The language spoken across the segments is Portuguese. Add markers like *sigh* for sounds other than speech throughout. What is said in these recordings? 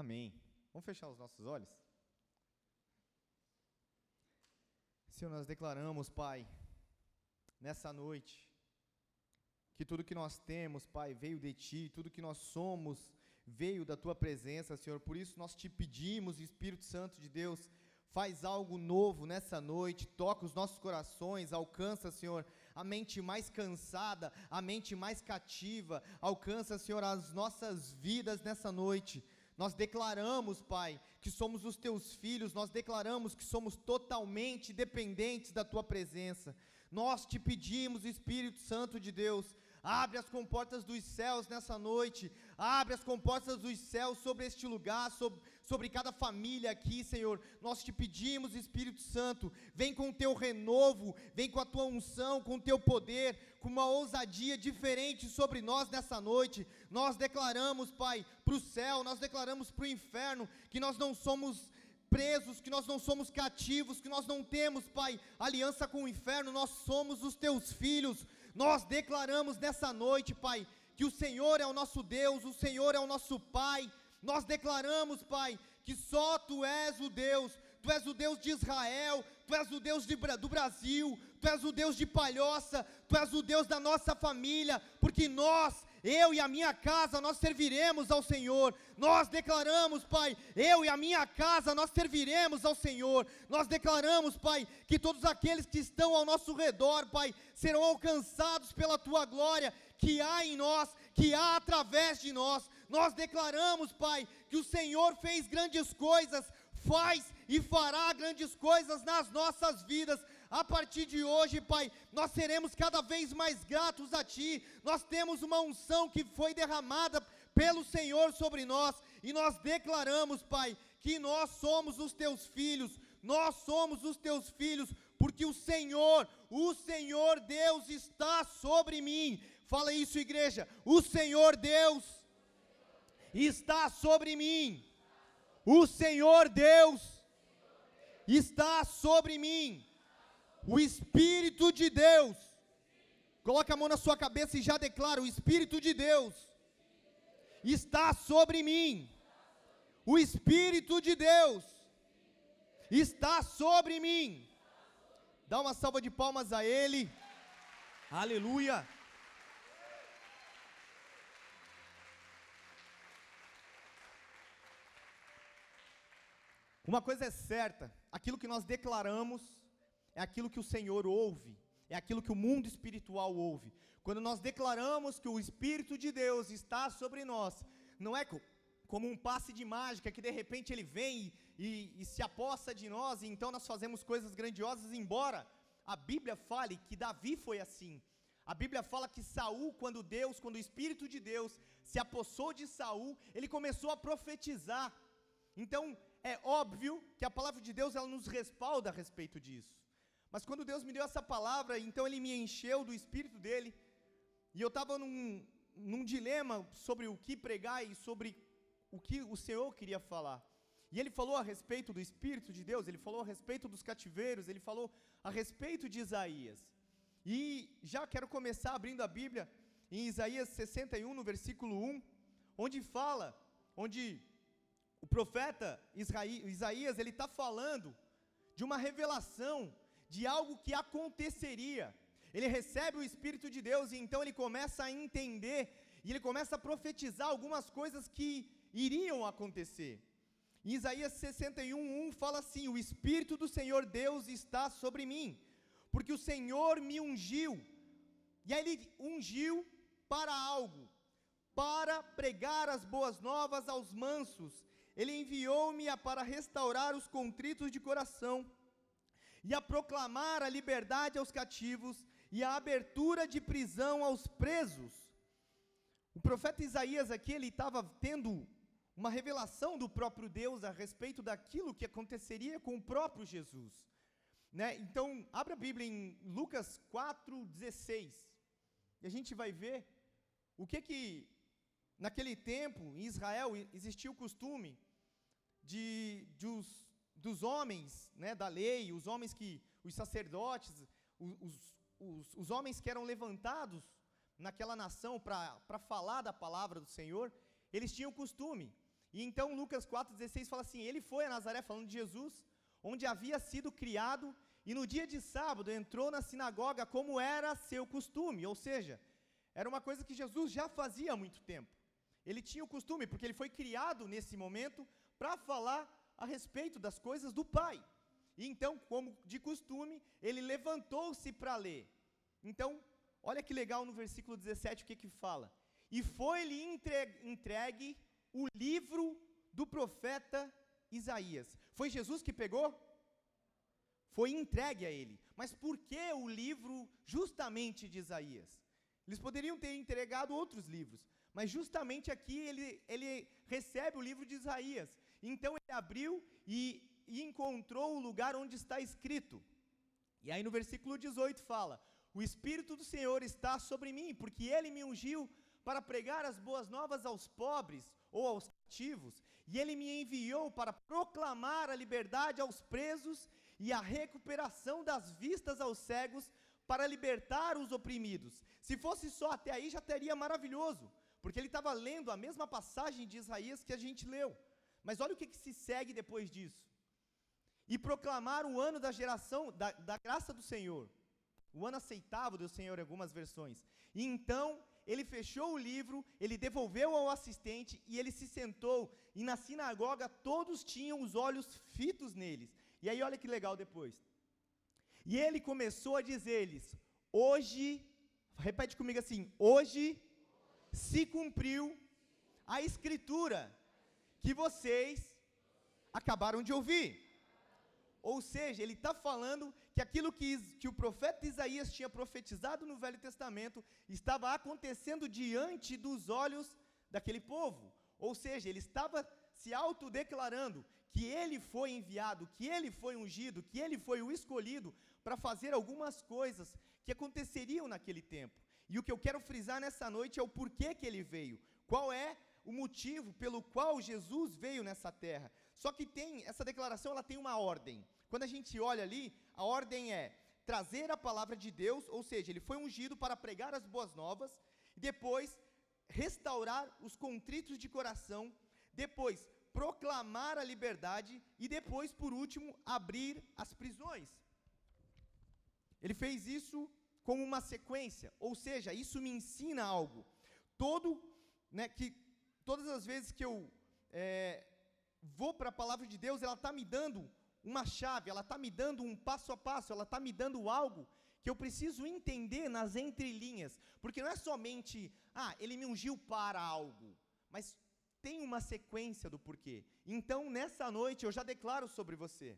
Amém. Vamos fechar os nossos olhos? Senhor, nós declaramos, Pai, nessa noite, que tudo que nós temos, Pai, veio de Ti, tudo que nós somos veio da Tua presença, Senhor. Por isso nós te pedimos, Espírito Santo de Deus, faz algo novo nessa noite, toca os nossos corações, alcança, Senhor, a mente mais cansada, a mente mais cativa, alcança, Senhor, as nossas vidas nessa noite. Nós declaramos, Pai, que somos os teus filhos, nós declaramos que somos totalmente dependentes da tua presença. Nós te pedimos, Espírito Santo de Deus, abre as comportas dos céus nessa noite, abre as comportas dos céus sobre este lugar, sobre, sobre cada família aqui, Senhor. Nós te pedimos, Espírito Santo, vem com o teu renovo, vem com a tua unção, com o teu poder, com uma ousadia diferente sobre nós nessa noite. Nós declaramos, Pai, para o céu, nós declaramos para o inferno que nós não somos presos, que nós não somos cativos, que nós não temos, Pai, aliança com o inferno, nós somos os teus filhos. Nós declaramos nessa noite, Pai, que o Senhor é o nosso Deus, o Senhor é o nosso Pai, nós declaramos, Pai, que só Tu és o Deus, Tu és o Deus de Israel, Tu és o Deus de, do Brasil, Tu és o Deus de Palhoça, Tu és o Deus da nossa família, porque nós, eu e a minha casa, nós serviremos ao Senhor. Nós declaramos, Pai, eu e a minha casa, nós serviremos ao Senhor. Nós declaramos, Pai, que todos aqueles que estão ao nosso redor, Pai, serão alcançados pela Tua glória que há em nós, que há através de nós. Nós declaramos, Pai, que o Senhor fez grandes coisas, faz e fará grandes coisas nas nossas vidas. A partir de hoje, Pai, nós seremos cada vez mais gratos a Ti. Nós temos uma unção que foi derramada pelo Senhor sobre nós e nós declaramos, Pai, que nós somos os Teus filhos. Nós somos os Teus filhos, porque o Senhor, o Senhor Deus está sobre mim. Fala isso, igreja. O Senhor Deus está sobre mim. O Senhor Deus está sobre mim. O Espírito de Deus. Coloca a mão na sua cabeça e já declara: o Espírito de Deus está sobre mim. O Espírito de Deus está sobre mim. Dá uma salva de palmas a Ele. Aleluia. Uma coisa é certa: aquilo que nós declaramos é aquilo que o Senhor ouve, é aquilo que o mundo espiritual ouve. Quando nós declaramos que o Espírito de Deus está sobre nós, não é como um passe de mágica que de repente ele vem e, e, se aposta de nós e então nós fazemos coisas grandiosas, embora a Bíblia fale que Davi foi assim. A Bíblia fala que Saul, quando Deus, quando o Espírito de Deus se apossou de Saul, ele começou a profetizar. Então, é óbvio que a palavra de Deus ela nos respalda a respeito disso. Mas quando Deus me deu essa palavra, então Ele me encheu do Espírito dele, e eu estava num, num dilema sobre o que pregar e sobre o que o Senhor queria falar. E ele falou a respeito do Espírito de Deus, ele falou a respeito dos cativeiros, ele falou a respeito de Isaías. E já quero começar abrindo a Bíblia em Isaías 61, no versículo 1, onde fala, onde o profeta Isaías, ele está falando de uma revelação de algo que aconteceria. Ele recebe o Espírito de Deus e então ele começa a entender e ele começa a profetizar algumas coisas que iriam acontecer. Em Isaías 61:1 fala assim: "O espírito do Senhor Deus está sobre mim, porque o Senhor me ungiu". E aí ele ungiu para algo, para pregar as boas novas aos mansos ele enviou-me para restaurar os contritos de coração e a proclamar a liberdade aos cativos e a abertura de prisão aos presos. O profeta Isaías aqui, ele estava tendo uma revelação do próprio Deus a respeito daquilo que aconteceria com o próprio Jesus. Né? Então, abra a Bíblia em Lucas 4,16, e a gente vai ver o que que, naquele tempo, em Israel, existia o costume de, de os, dos homens né, da lei, os homens que, os sacerdotes, os, os, os homens que eram levantados naquela nação para falar da palavra do Senhor, eles tinham costume E então Lucas 4,16 fala assim: Ele foi a Nazaré, falando de Jesus, onde havia sido criado, e no dia de sábado entrou na sinagoga como era seu costume, ou seja, era uma coisa que Jesus já fazia há muito tempo. Ele tinha o costume, porque ele foi criado nesse momento para falar a respeito das coisas do Pai. E então, como de costume, ele levantou-se para ler. Então, olha que legal no versículo 17 o que que fala. E foi-lhe entregue o livro do profeta Isaías. Foi Jesus que pegou? Foi entregue a ele. Mas por que o livro justamente de Isaías? Eles poderiam ter entregado outros livros, mas justamente aqui ele, ele recebe o livro de Isaías. Então ele abriu e, encontrou o lugar onde está escrito. E aí no versículo 18 fala: O Espírito do Senhor está sobre mim, porque ele me ungiu para pregar as boas novas aos pobres ou aos cativos, e ele me enviou para proclamar a liberdade aos presos e a recuperação das vistas aos cegos, para libertar os oprimidos. Se fosse só até aí já teria maravilhoso, porque ele estava lendo a mesma passagem de Isaías que a gente leu. Mas olha o que, que se segue depois disso. E proclamar o ano da geração, da, da graça do Senhor, o ano aceitável do Senhor em algumas versões. E então ele fechou o livro, ele devolveu ao assistente e ele se sentou. E na sinagoga todos tinham os olhos fitos neles. E aí olha que legal depois. E ele começou a dizer-lhes: Hoje, repete comigo assim: Hoje se cumpriu a escritura que vocês acabaram de ouvir. Ou seja, ele está falando que aquilo que, que o profeta Isaías tinha profetizado no Velho Testamento estava acontecendo diante dos olhos daquele povo. Ou seja, ele estava se autodeclarando que ele foi enviado, que ele foi ungido, que ele foi o escolhido para fazer algumas coisas que aconteceriam naquele tempo. E o que eu quero frisar nessa noite é o porquê que ele veio. Qual é o motivo pelo qual Jesus veio nessa terra. Só que tem essa declaração, ela tem uma ordem. Quando a gente olha ali, a ordem é trazer a palavra de Deus, ou seja, ele foi ungido para pregar as boas novas, depois restaurar os contritos de coração, depois proclamar a liberdade e depois, por último, abrir as prisões. Ele fez isso como uma sequência, ou seja, isso me ensina algo. Todo, né, que todas as vezes que eu é, vou para a palavra de Deus, ela está me dando uma chave, ela está me dando um passo a passo, ela está me dando algo que eu preciso entender nas entrelinhas, porque não é somente, ah, ele me ungiu para algo, mas tem uma sequência do porquê. Então, nessa noite, eu já declaro sobre você.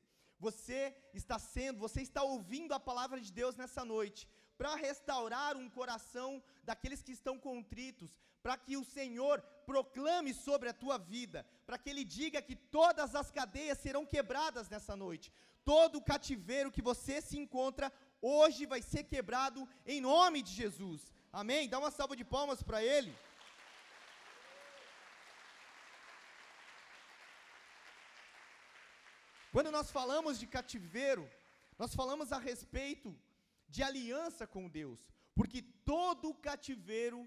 Você está sendo, você está ouvindo a palavra de Deus nessa noite, para restaurar um coração daqueles que estão contritos, para que o Senhor proclame sobre a tua vida, para que Ele diga que todas as cadeias serão quebradas nessa noite, todo o cativeiro que você se encontra hoje vai ser quebrado em nome de Jesus. Amém? Dá uma salva de palmas para Ele. Quando nós falamos de cativeiro, nós falamos a respeito de aliança com Deus, porque todo cativeiro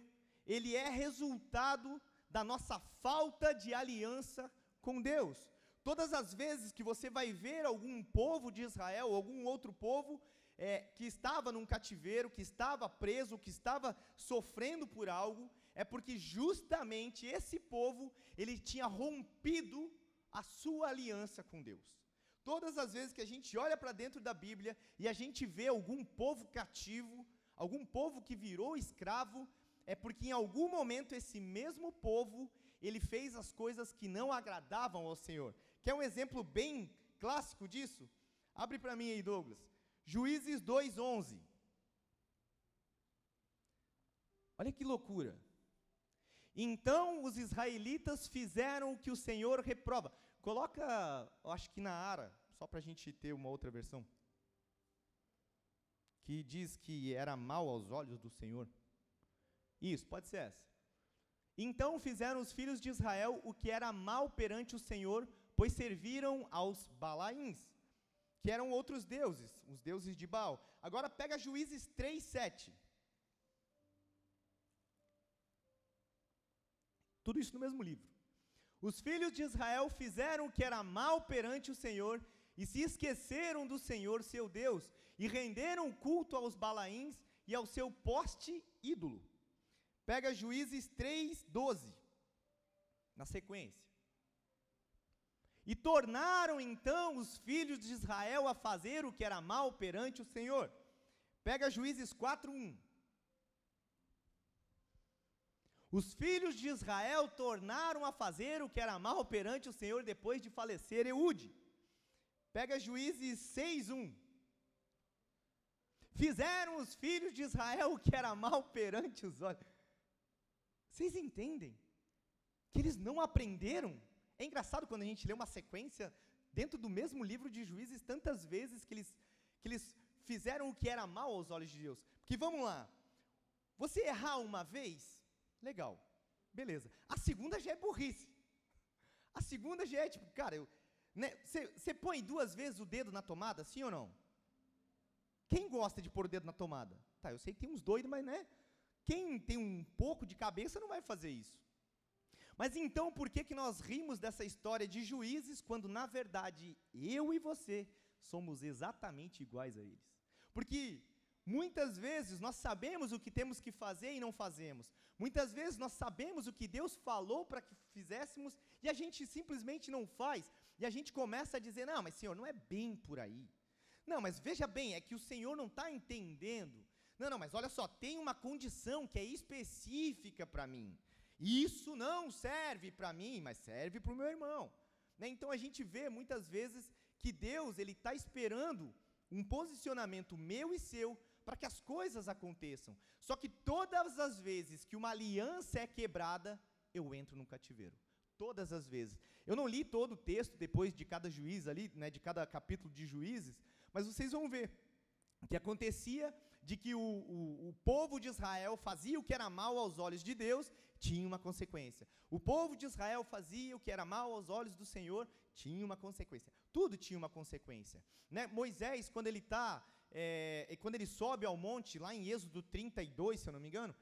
ele é resultado da nossa falta de aliança com Deus. Todas as vezes que você vai ver algum povo de Israel, algum outro povo é, que estava num cativeiro, que estava preso, que estava sofrendo por algo, é porque justamente esse povo ele tinha rompido a sua aliança com Deus. Todas as vezes que a gente olha para dentro da Bíblia e a gente vê algum povo cativo, algum povo que virou escravo, é porque em algum momento esse mesmo povo, ele fez as coisas que não agradavam ao Senhor. Quer um exemplo bem clássico disso? Abre para mim aí, Douglas. Juízes 2:11. Olha que loucura. Então os israelitas fizeram o que o Senhor reprova. Coloca, eu acho que na Ara, só para a gente ter uma outra versão. Que diz que era mal aos olhos do Senhor. Isso, pode ser essa. Então fizeram os filhos de Israel o que era mal perante o Senhor, pois serviram aos Balaíns, que eram outros deuses, os deuses de Baal. Agora pega Juízes 3, 7. Tudo isso no mesmo livro. Os filhos de Israel fizeram o que era mal perante o Senhor e se esqueceram do Senhor seu Deus e renderam culto aos Balaíns e ao seu poste ídolo. Pega Juízes 3:12 na sequência. E tornaram então os filhos de Israel a fazer o que era mal perante o Senhor. Pega Juízes 4:1. Os filhos de Israel tornaram a fazer o que era mal perante o Senhor depois de falecer Eude. Pega Juízes 6:1. Fizeram os filhos de Israel o que era mal perante os olhos. Vocês entendem? Que eles não aprenderam? É engraçado quando a gente lê uma sequência dentro do mesmo livro de Juízes tantas vezes que eles, que eles fizeram o que era mal aos olhos de Deus. Porque vamos lá, você errar uma vez, legal, beleza. A segunda já é burrice. A segunda já é tipo, cara, você né, põe duas vezes o dedo na tomada, sim ou não? Quem gosta de pôr o dedo na tomada? Tá, eu sei que tem uns doidos, mas né? Quem tem um pouco de cabeça não vai fazer isso. Mas então, por que, que nós rimos dessa história de juízes, quando na verdade eu e você somos exatamente iguais a eles? Porque muitas vezes nós sabemos o que temos que fazer e não fazemos. Muitas vezes nós sabemos o que Deus falou para que fizéssemos e a gente simplesmente não faz. E a gente começa a dizer: não, mas Senhor, não é bem por aí. Não, mas veja bem, é que o Senhor não está entendendo. Não, não, mas olha só, tem uma condição que é específica para mim. Isso não serve para mim, mas serve para o meu irmão. Né? Então a gente vê muitas vezes que Deus ele está esperando um posicionamento meu e seu para que as coisas aconteçam. Só que todas as vezes que uma aliança é quebrada, eu entro no cativeiro. Todas as vezes. Eu não li todo o texto depois de cada juiz ali, né, de cada capítulo de juízes, mas vocês vão ver que acontecia de que o, o, o, povo de Israel fazia o que era mal aos olhos de Deus, tinha uma consequência. O povo de Israel fazia o que era mal aos olhos do Senhor, tinha uma consequência. Tudo tinha uma consequência. Né? Moisés, quando ele está, é, quando ele sobe ao monte, lá em Êxodo 32, se eu não me engano,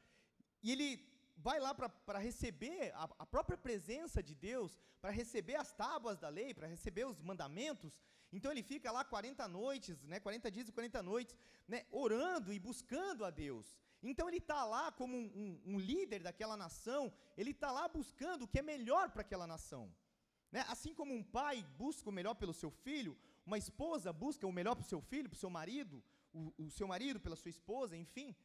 e ele vai lá para receber a, a, própria presença de Deus, para receber as tábuas da lei, para receber os mandamentos. Então ele fica lá 40 noites, né, 40 dias e 40 noites, né, orando e buscando a Deus. Então ele está lá como um, um, um, líder daquela nação, ele está lá buscando o que é melhor para aquela nação. Né? Assim como um pai busca o melhor pelo seu filho, uma esposa busca o melhor para o seu filho, para o seu marido, o, o seu marido pela sua esposa, enfim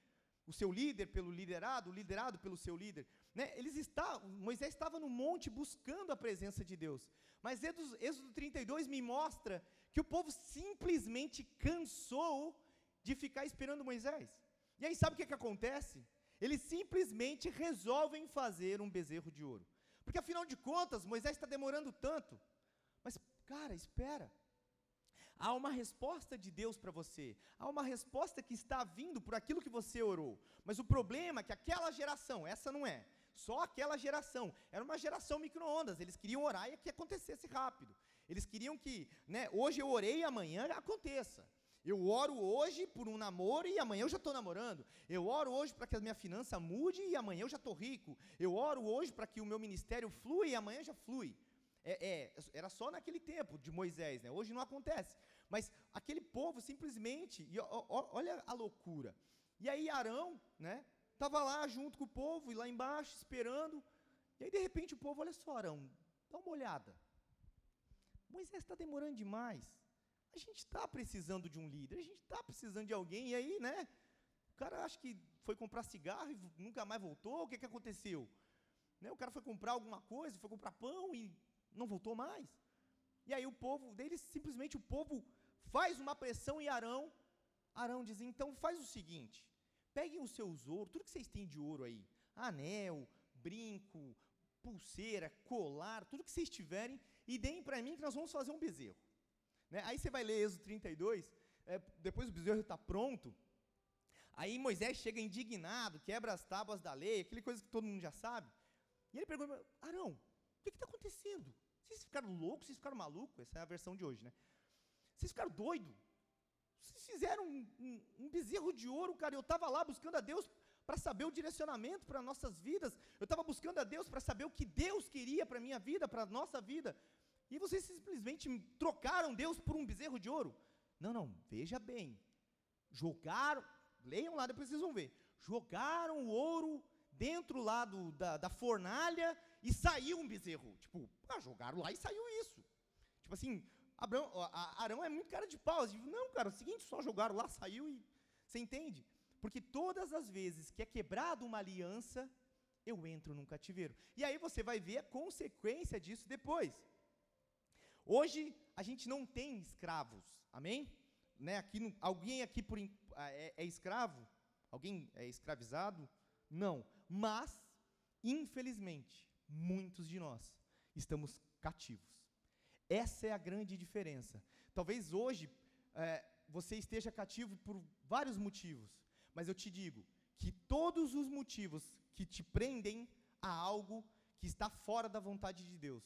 o seu líder pelo liderado, o liderado pelo seu líder. Né? Eles estavam, Moisés estava no monte buscando a presença de Deus. Mas Êxodo, Êxodo 32 me mostra que o povo simplesmente cansou de ficar esperando Moisés. E aí sabe o que, que acontece? Eles simplesmente resolvem fazer um bezerro de ouro. Porque afinal de contas, Moisés está demorando tanto. Mas, cara, espera. Há uma resposta de Deus para você. Há uma resposta que está vindo por aquilo que você orou. Mas o problema é que aquela geração, essa não é, só aquela geração, era uma geração micro-ondas. Eles queriam orar e que acontecesse rápido. Eles queriam que, né, hoje eu orei e amanhã aconteça. Eu oro hoje por um namoro e amanhã eu já estou namorando. Eu oro hoje para que a minha finança mude e amanhã eu já estou rico. Eu oro hoje para que o meu ministério flua e amanhã já flui. É, é, era só naquele tempo de Moisés, né? hoje não acontece. Mas aquele povo simplesmente, e olha a loucura. E aí Arão, né, estava lá junto com o povo, e lá embaixo, esperando. E aí, de repente, o povo, olha só, Arão, dá uma olhada. Moisés está demorando demais. A gente está precisando de um líder, a gente está precisando de alguém, e aí, né? O cara acha que foi comprar cigarro e nunca mais voltou, o que, que aconteceu? Né, o cara foi comprar alguma coisa, foi comprar pão e não voltou mais. E aí o povo, deles simplesmente o povo faz uma pressão em Arão. Arão diz: então faz o seguinte: peguem os seus ouros, tudo que vocês têm de ouro aí, anel, brinco, pulseira, colar, tudo que vocês tiverem, e deem para mim que nós vamos fazer um bezerro. Né? Aí você vai ler Êxodo 32, é, depois o bezerro está pronto. Aí Moisés chega indignado, quebra as tábuas da lei, aquele coisa que todo mundo já sabe. E ele pergunta: Arão, o que está acontecendo? Vocês ficaram loucos? Vocês ficaram malucos? Essa é a versão de hoje, né? Vocês ficaram doidos? Vocês fizeram um, um, um bezerro de ouro, cara. Eu estava lá buscando a Deus para saber o direcionamento para nossas vidas. Eu estava buscando a Deus para saber o que Deus queria para a minha vida, para a nossa vida. E vocês simplesmente trocaram Deus por um bezerro de ouro. Não, não, veja bem. Jogaram, leiam lá, depois vocês vão ver. Jogaram o ouro dentro lá do, da, da fornalha e saiu um bezerro. Tipo, ah, jogaram lá e saiu isso. Tipo assim, Abraão, Arão é muito cara de pau. Tipo, não, cara, é o seguinte, só jogaram lá, *laughs* saiu e. Você entende? Porque todas as vezes que é quebrada uma aliança, eu entro num cativeiro. E aí você vai ver a consequência disso depois. Hoje a gente não tem escravos, amém? Né, aqui, alguém aqui por, é, é escravo? Alguém é escravizado? Não. Mas, infelizmente, muitos de nós estamos cativos. Essa é a grande diferença. Talvez hoje é, você esteja cativo por vários motivos. Mas eu te digo que todos os motivos que te prendem a algo que está fora da vontade de Deus,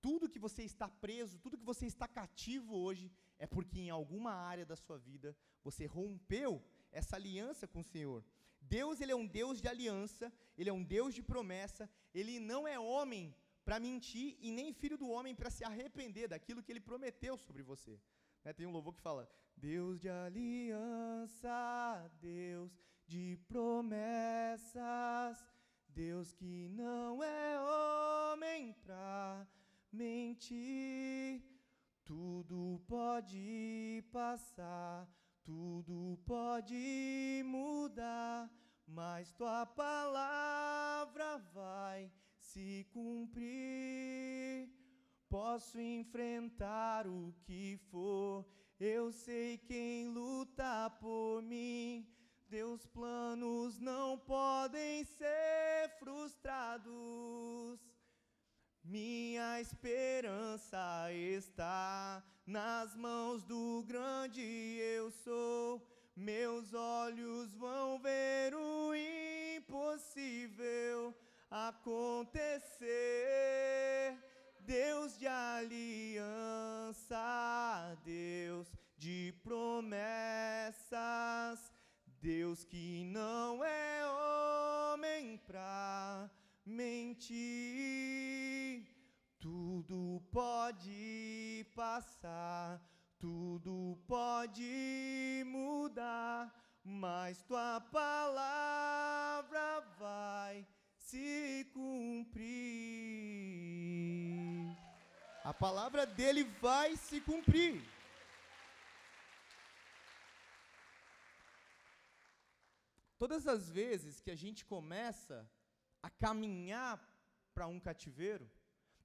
tudo que você está preso, tudo que você está cativo hoje, é porque em alguma área da sua vida você rompeu essa aliança com o Senhor. Deus, ele é um Deus de aliança, ele é um Deus de promessa, ele não é homem para mentir e nem filho do homem para se arrepender daquilo que ele prometeu sobre você. Né, tem um louvor que fala: Deus de aliança, Deus de promessas, Deus que não é homem para mentir. Tudo pode passar, tudo pode mudar, mas tua palavra vai se cumprir. Posso enfrentar o que for, eu sei quem luta por mim. Teus planos não podem ser frustrados. Minha esperança está nas mãos do grande eu sou. Meus olhos vão ver o impossível acontecer. Deus de aliança, Deus de promessas, Deus que não é homem para mentir. Tudo pode passar, tudo pode mudar, mas tua palavra vai se cumprir. A palavra dele vai se cumprir. Todas as vezes que a gente começa a caminhar para um cativeiro,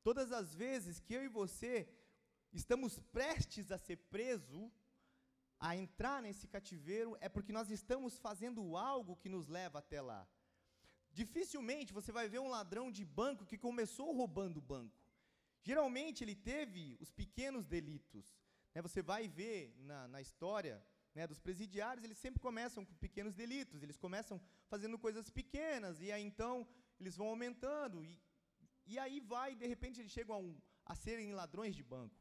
todas as vezes que eu e você estamos prestes a ser preso, a entrar nesse cativeiro, é porque nós estamos fazendo algo que nos leva até lá. Dificilmente você vai ver um ladrão de banco que começou roubando o banco. Geralmente ele teve os pequenos delitos. Né? Você vai ver na, na história né, dos presidiários, eles sempre começam com pequenos delitos, eles começam fazendo coisas pequenas, e aí então eles vão aumentando, e, e aí vai, de repente eles chegam a, um, a serem ladrões de banco.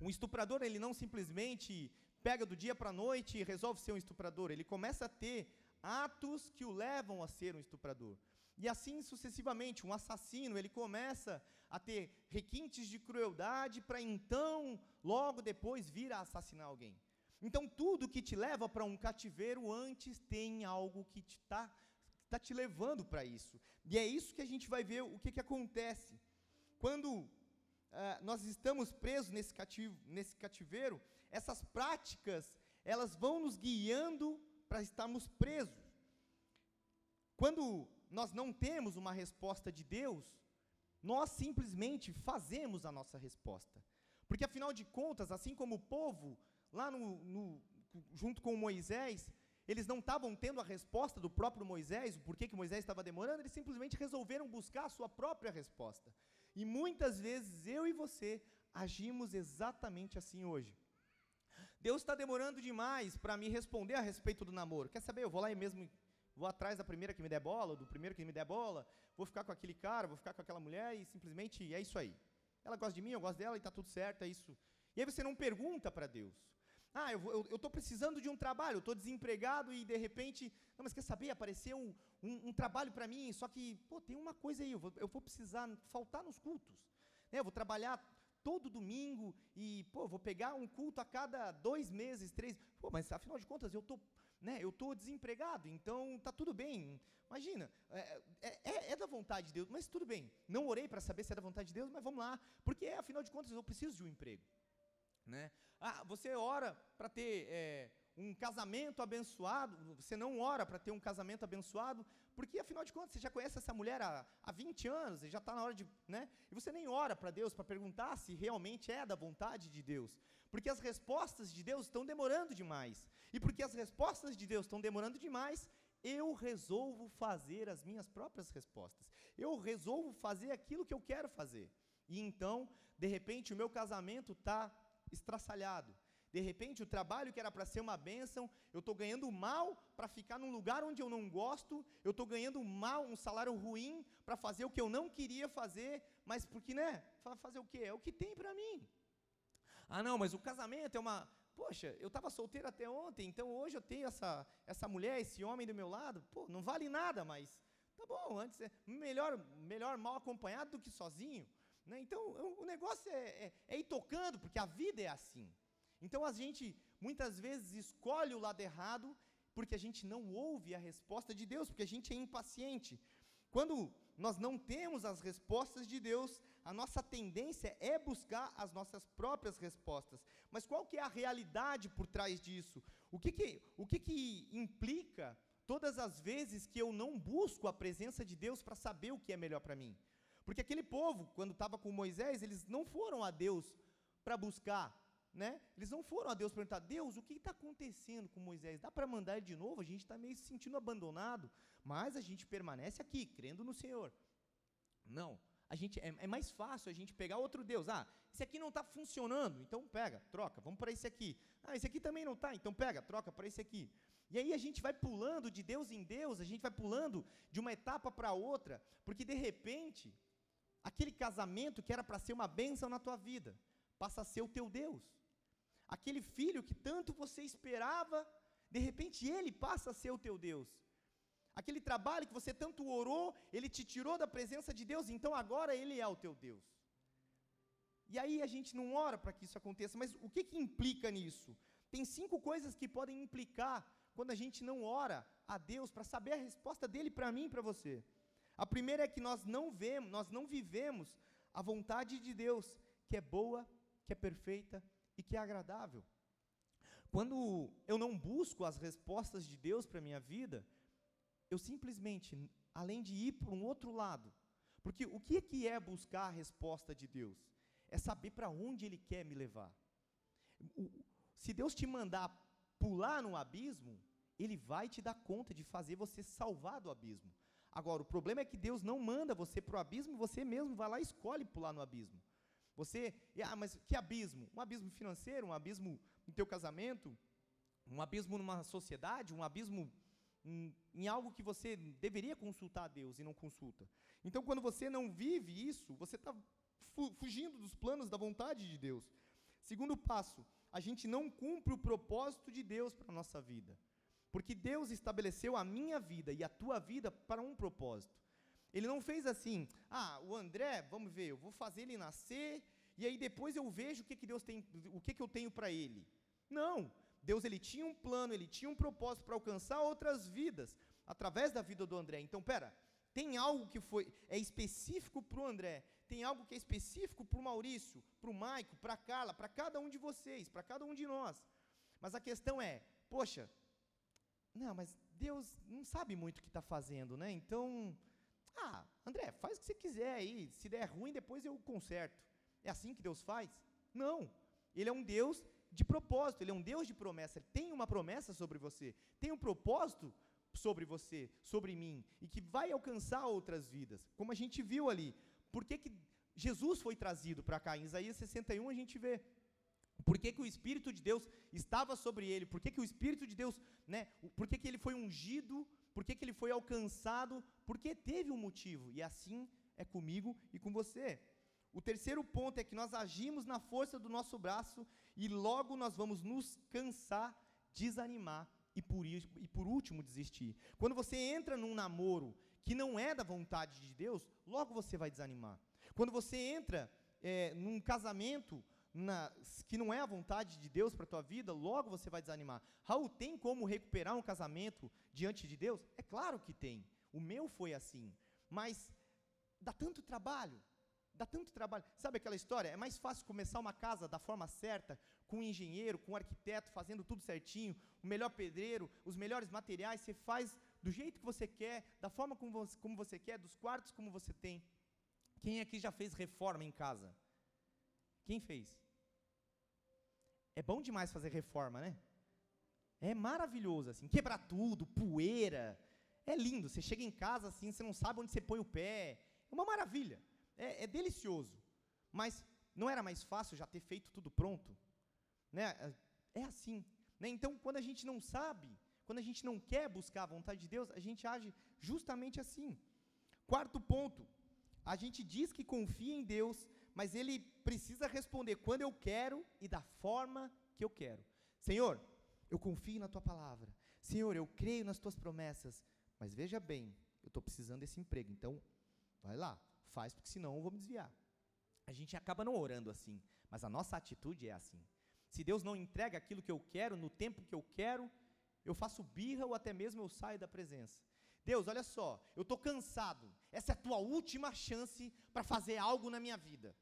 Um estuprador, ele não simplesmente pega do dia para a noite e resolve ser um estuprador, ele começa a ter atos que o levam a ser um estuprador. E assim sucessivamente, um assassino, ele começa a ter requintes de crueldade para então, logo depois, vir a assassinar alguém. Então, tudo que te leva para um cativeiro antes tem algo que está tá te levando para isso. E é isso que a gente vai ver o que, que acontece. Quando uh, nós estamos presos nesse, cativo, nesse cativeiro, essas práticas, elas vão nos guiando para estarmos presos. Quando nós não temos uma resposta de Deus, nós simplesmente fazemos a nossa resposta. Porque, afinal de contas, assim como o povo, lá no, no junto com Moisés, eles não estavam tendo a resposta do próprio Moisés, o porquê que Moisés estava demorando, eles simplesmente resolveram buscar a sua própria resposta. E muitas vezes eu e você agimos exatamente assim hoje. Deus está demorando demais para me responder a respeito do namoro. Quer saber? Eu vou lá e mesmo vou atrás da primeira que me der bola, do primeiro que me der bola, vou ficar com aquele cara, vou ficar com aquela mulher e simplesmente é isso aí. Ela gosta de mim, eu gosto dela e está tudo certo, é isso. E aí você não pergunta para Deus. Ah, eu estou precisando de um trabalho, eu estou desempregado e de repente. Não, mas quer saber? Apareceu um, um, um trabalho para mim, só que, pô, tem uma coisa aí, eu vou, eu vou precisar faltar nos cultos. Né? Eu vou trabalhar todo domingo e, pô, vou pegar um culto a cada dois meses, três. Pô, mas afinal de contas, eu tô, né, eu tô desempregado, então tá tudo bem. Imagina, é, é, é, é da vontade de Deus, mas tudo bem. Não orei para saber se é da vontade de Deus, mas vamos lá, porque afinal de contas eu preciso de um emprego. Né? Ah, você ora para ter é, um casamento abençoado, você não ora para ter um casamento abençoado, porque afinal de contas você já conhece essa mulher há, há 20 anos, e já está na hora de. Né? E você nem ora para Deus para perguntar se realmente é da vontade de Deus, porque as respostas de Deus estão demorando demais. E porque as respostas de Deus estão demorando demais, eu resolvo fazer as minhas próprias respostas. Eu resolvo fazer aquilo que eu quero fazer. E então, de repente, o meu casamento está estraçalhado. De repente, o trabalho que era para ser uma bênção, eu estou ganhando mal para ficar num lugar onde eu não gosto, eu estou ganhando mal, um salário ruim para fazer o que eu não queria fazer, mas porque, né? Fazer o quê? É o que tem para mim. Ah, não, mas o casamento é uma. Poxa, eu estava solteiro até ontem, então hoje eu tenho essa, essa mulher, esse homem do meu lado. Pô, não vale nada, mas tá bom, antes é melhor, melhor mal acompanhado do que sozinho. Né? Então, o negócio é, é, é ir tocando, porque a vida é assim. Então a gente muitas vezes escolhe o lado errado porque a gente não ouve a resposta de Deus, porque a gente é impaciente. Quando nós não temos as respostas de Deus, a nossa tendência é buscar as nossas próprias respostas. Mas qual que é a realidade por trás disso? O que que, o que, que implica todas as vezes que eu não busco a presença de Deus para saber o que é melhor para mim? Porque aquele povo, quando estava com Moisés, eles não foram a Deus para buscar né? Eles não foram a Deus perguntar: Deus, o que está acontecendo com Moisés? Dá para mandar ele de novo? A gente está meio se sentindo abandonado, mas a gente permanece aqui, crendo no Senhor. Não. A gente, é, é mais fácil a gente pegar outro Deus. Ah, esse aqui não está funcionando, então pega, troca, vamos para esse aqui. Ah, esse aqui também não está, então pega, troca para esse aqui. E aí a gente vai pulando de Deus em Deus, a gente vai pulando de uma etapa para outra, porque de repente, aquele casamento que era para ser uma bênção na tua vida, passa a ser o teu Deus. Aquele filho que tanto você esperava, de repente ele passa a ser o teu Deus. Aquele trabalho que você tanto orou, ele te tirou da presença de Deus, então agora ele é o teu Deus. E aí a gente não ora para que isso aconteça, mas o que, que implica nisso? Tem cinco coisas que podem implicar quando a gente não ora a Deus para saber a resposta dele para mim e para você. A primeira é que nós não vemos, nós não vivemos a vontade de Deus, que é boa, que é perfeita e que é agradável. Quando eu não busco as respostas de Deus para a minha vida, eu simplesmente, além de ir para um outro lado, porque o que é, que é buscar a resposta de Deus? É saber para onde Ele quer me levar. O, se Deus te mandar pular no abismo, Ele vai te dar conta de fazer você salvar do abismo. Agora, o problema é que Deus não manda você para o abismo, você mesmo vai lá e escolhe pular no abismo. Você, ah, mas que abismo? Um abismo financeiro, um abismo no teu casamento, um abismo numa sociedade, um abismo em, em, algo que você deveria consultar a Deus e não consulta. Então, quando você não vive isso, você está fu fugindo dos planos da vontade de Deus. Segundo passo, a gente não cumpre o propósito de Deus para a nossa vida. Porque Deus estabeleceu a minha vida e a tua vida para um propósito. Ele não fez assim, ah, o André, vamos ver, eu vou fazer ele nascer e aí depois eu vejo o que, que Deus tem, o que, que eu tenho para ele. Não, Deus ele tinha um plano, ele tinha um propósito para alcançar outras vidas através da vida do André. Então, pera, tem algo que foi é específico para o André, tem algo que é específico para o Maurício, para o Maico, para a Carla, para cada um de vocês, para cada um de nós. Mas a questão é, poxa, não, mas Deus não sabe muito o que está fazendo, né? Então, ah, André, faz o que você quiser aí. Se der ruim, depois eu conserto. É assim que Deus faz? Não. Ele é um Deus de propósito, ele é um Deus de promessa. Ele tem uma promessa sobre você, tem um propósito sobre você, sobre mim, e que vai alcançar outras vidas. Como a gente viu ali. Por que, que Jesus foi trazido para cá? Em Isaías 61 a gente vê. Por que, que o Espírito de Deus estava sobre ele? Por que, que o Espírito de Deus, né? Por que, que ele foi ungido por que, que ele foi alcançado? Porque teve um motivo, e assim é comigo e com você. O terceiro ponto é que nós agimos na força do nosso braço e logo nós vamos nos cansar, desanimar e por, e por último desistir. Quando você entra num namoro que não é da vontade de Deus, logo você vai desanimar. Quando você entra é, num casamento na, que não é a vontade de Deus para a tua vida, logo você vai desanimar. Raul, tem como recuperar um casamento diante de Deus? É claro que tem. O meu foi assim. Mas dá tanto trabalho. Dá tanto trabalho. Sabe aquela história? É mais fácil começar uma casa da forma certa, com um engenheiro, com um arquiteto, fazendo tudo certinho, o melhor pedreiro, os melhores materiais. Você faz do jeito que você quer, da forma como você, como você quer, dos quartos como você tem. Quem aqui já fez reforma em casa? Quem fez? É bom demais fazer reforma, né? É maravilhoso, assim, quebrar tudo, poeira. É lindo. Você chega em casa assim, você não sabe onde você põe o pé. É uma maravilha é, é delicioso, mas não era mais fácil já ter feito tudo pronto? Né? É assim. Né? Então, quando a gente não sabe, quando a gente não quer buscar a vontade de Deus, a gente age justamente assim. Quarto ponto, a gente diz que confia em Deus, mas ele precisa responder quando eu quero e da forma que eu quero. Senhor, eu confio na tua palavra. Senhor, eu creio nas tuas promessas. Mas veja bem, eu estou precisando desse emprego, então vai lá, faz, porque senão eu vou me desviar. A gente acaba não orando assim, mas a nossa atitude é assim. Se Deus não entrega aquilo que eu quero, no tempo que eu quero, eu faço birra ou até mesmo eu saio da presença. Deus, olha só, eu estou cansado. Essa é a tua última chance para fazer algo na minha vida.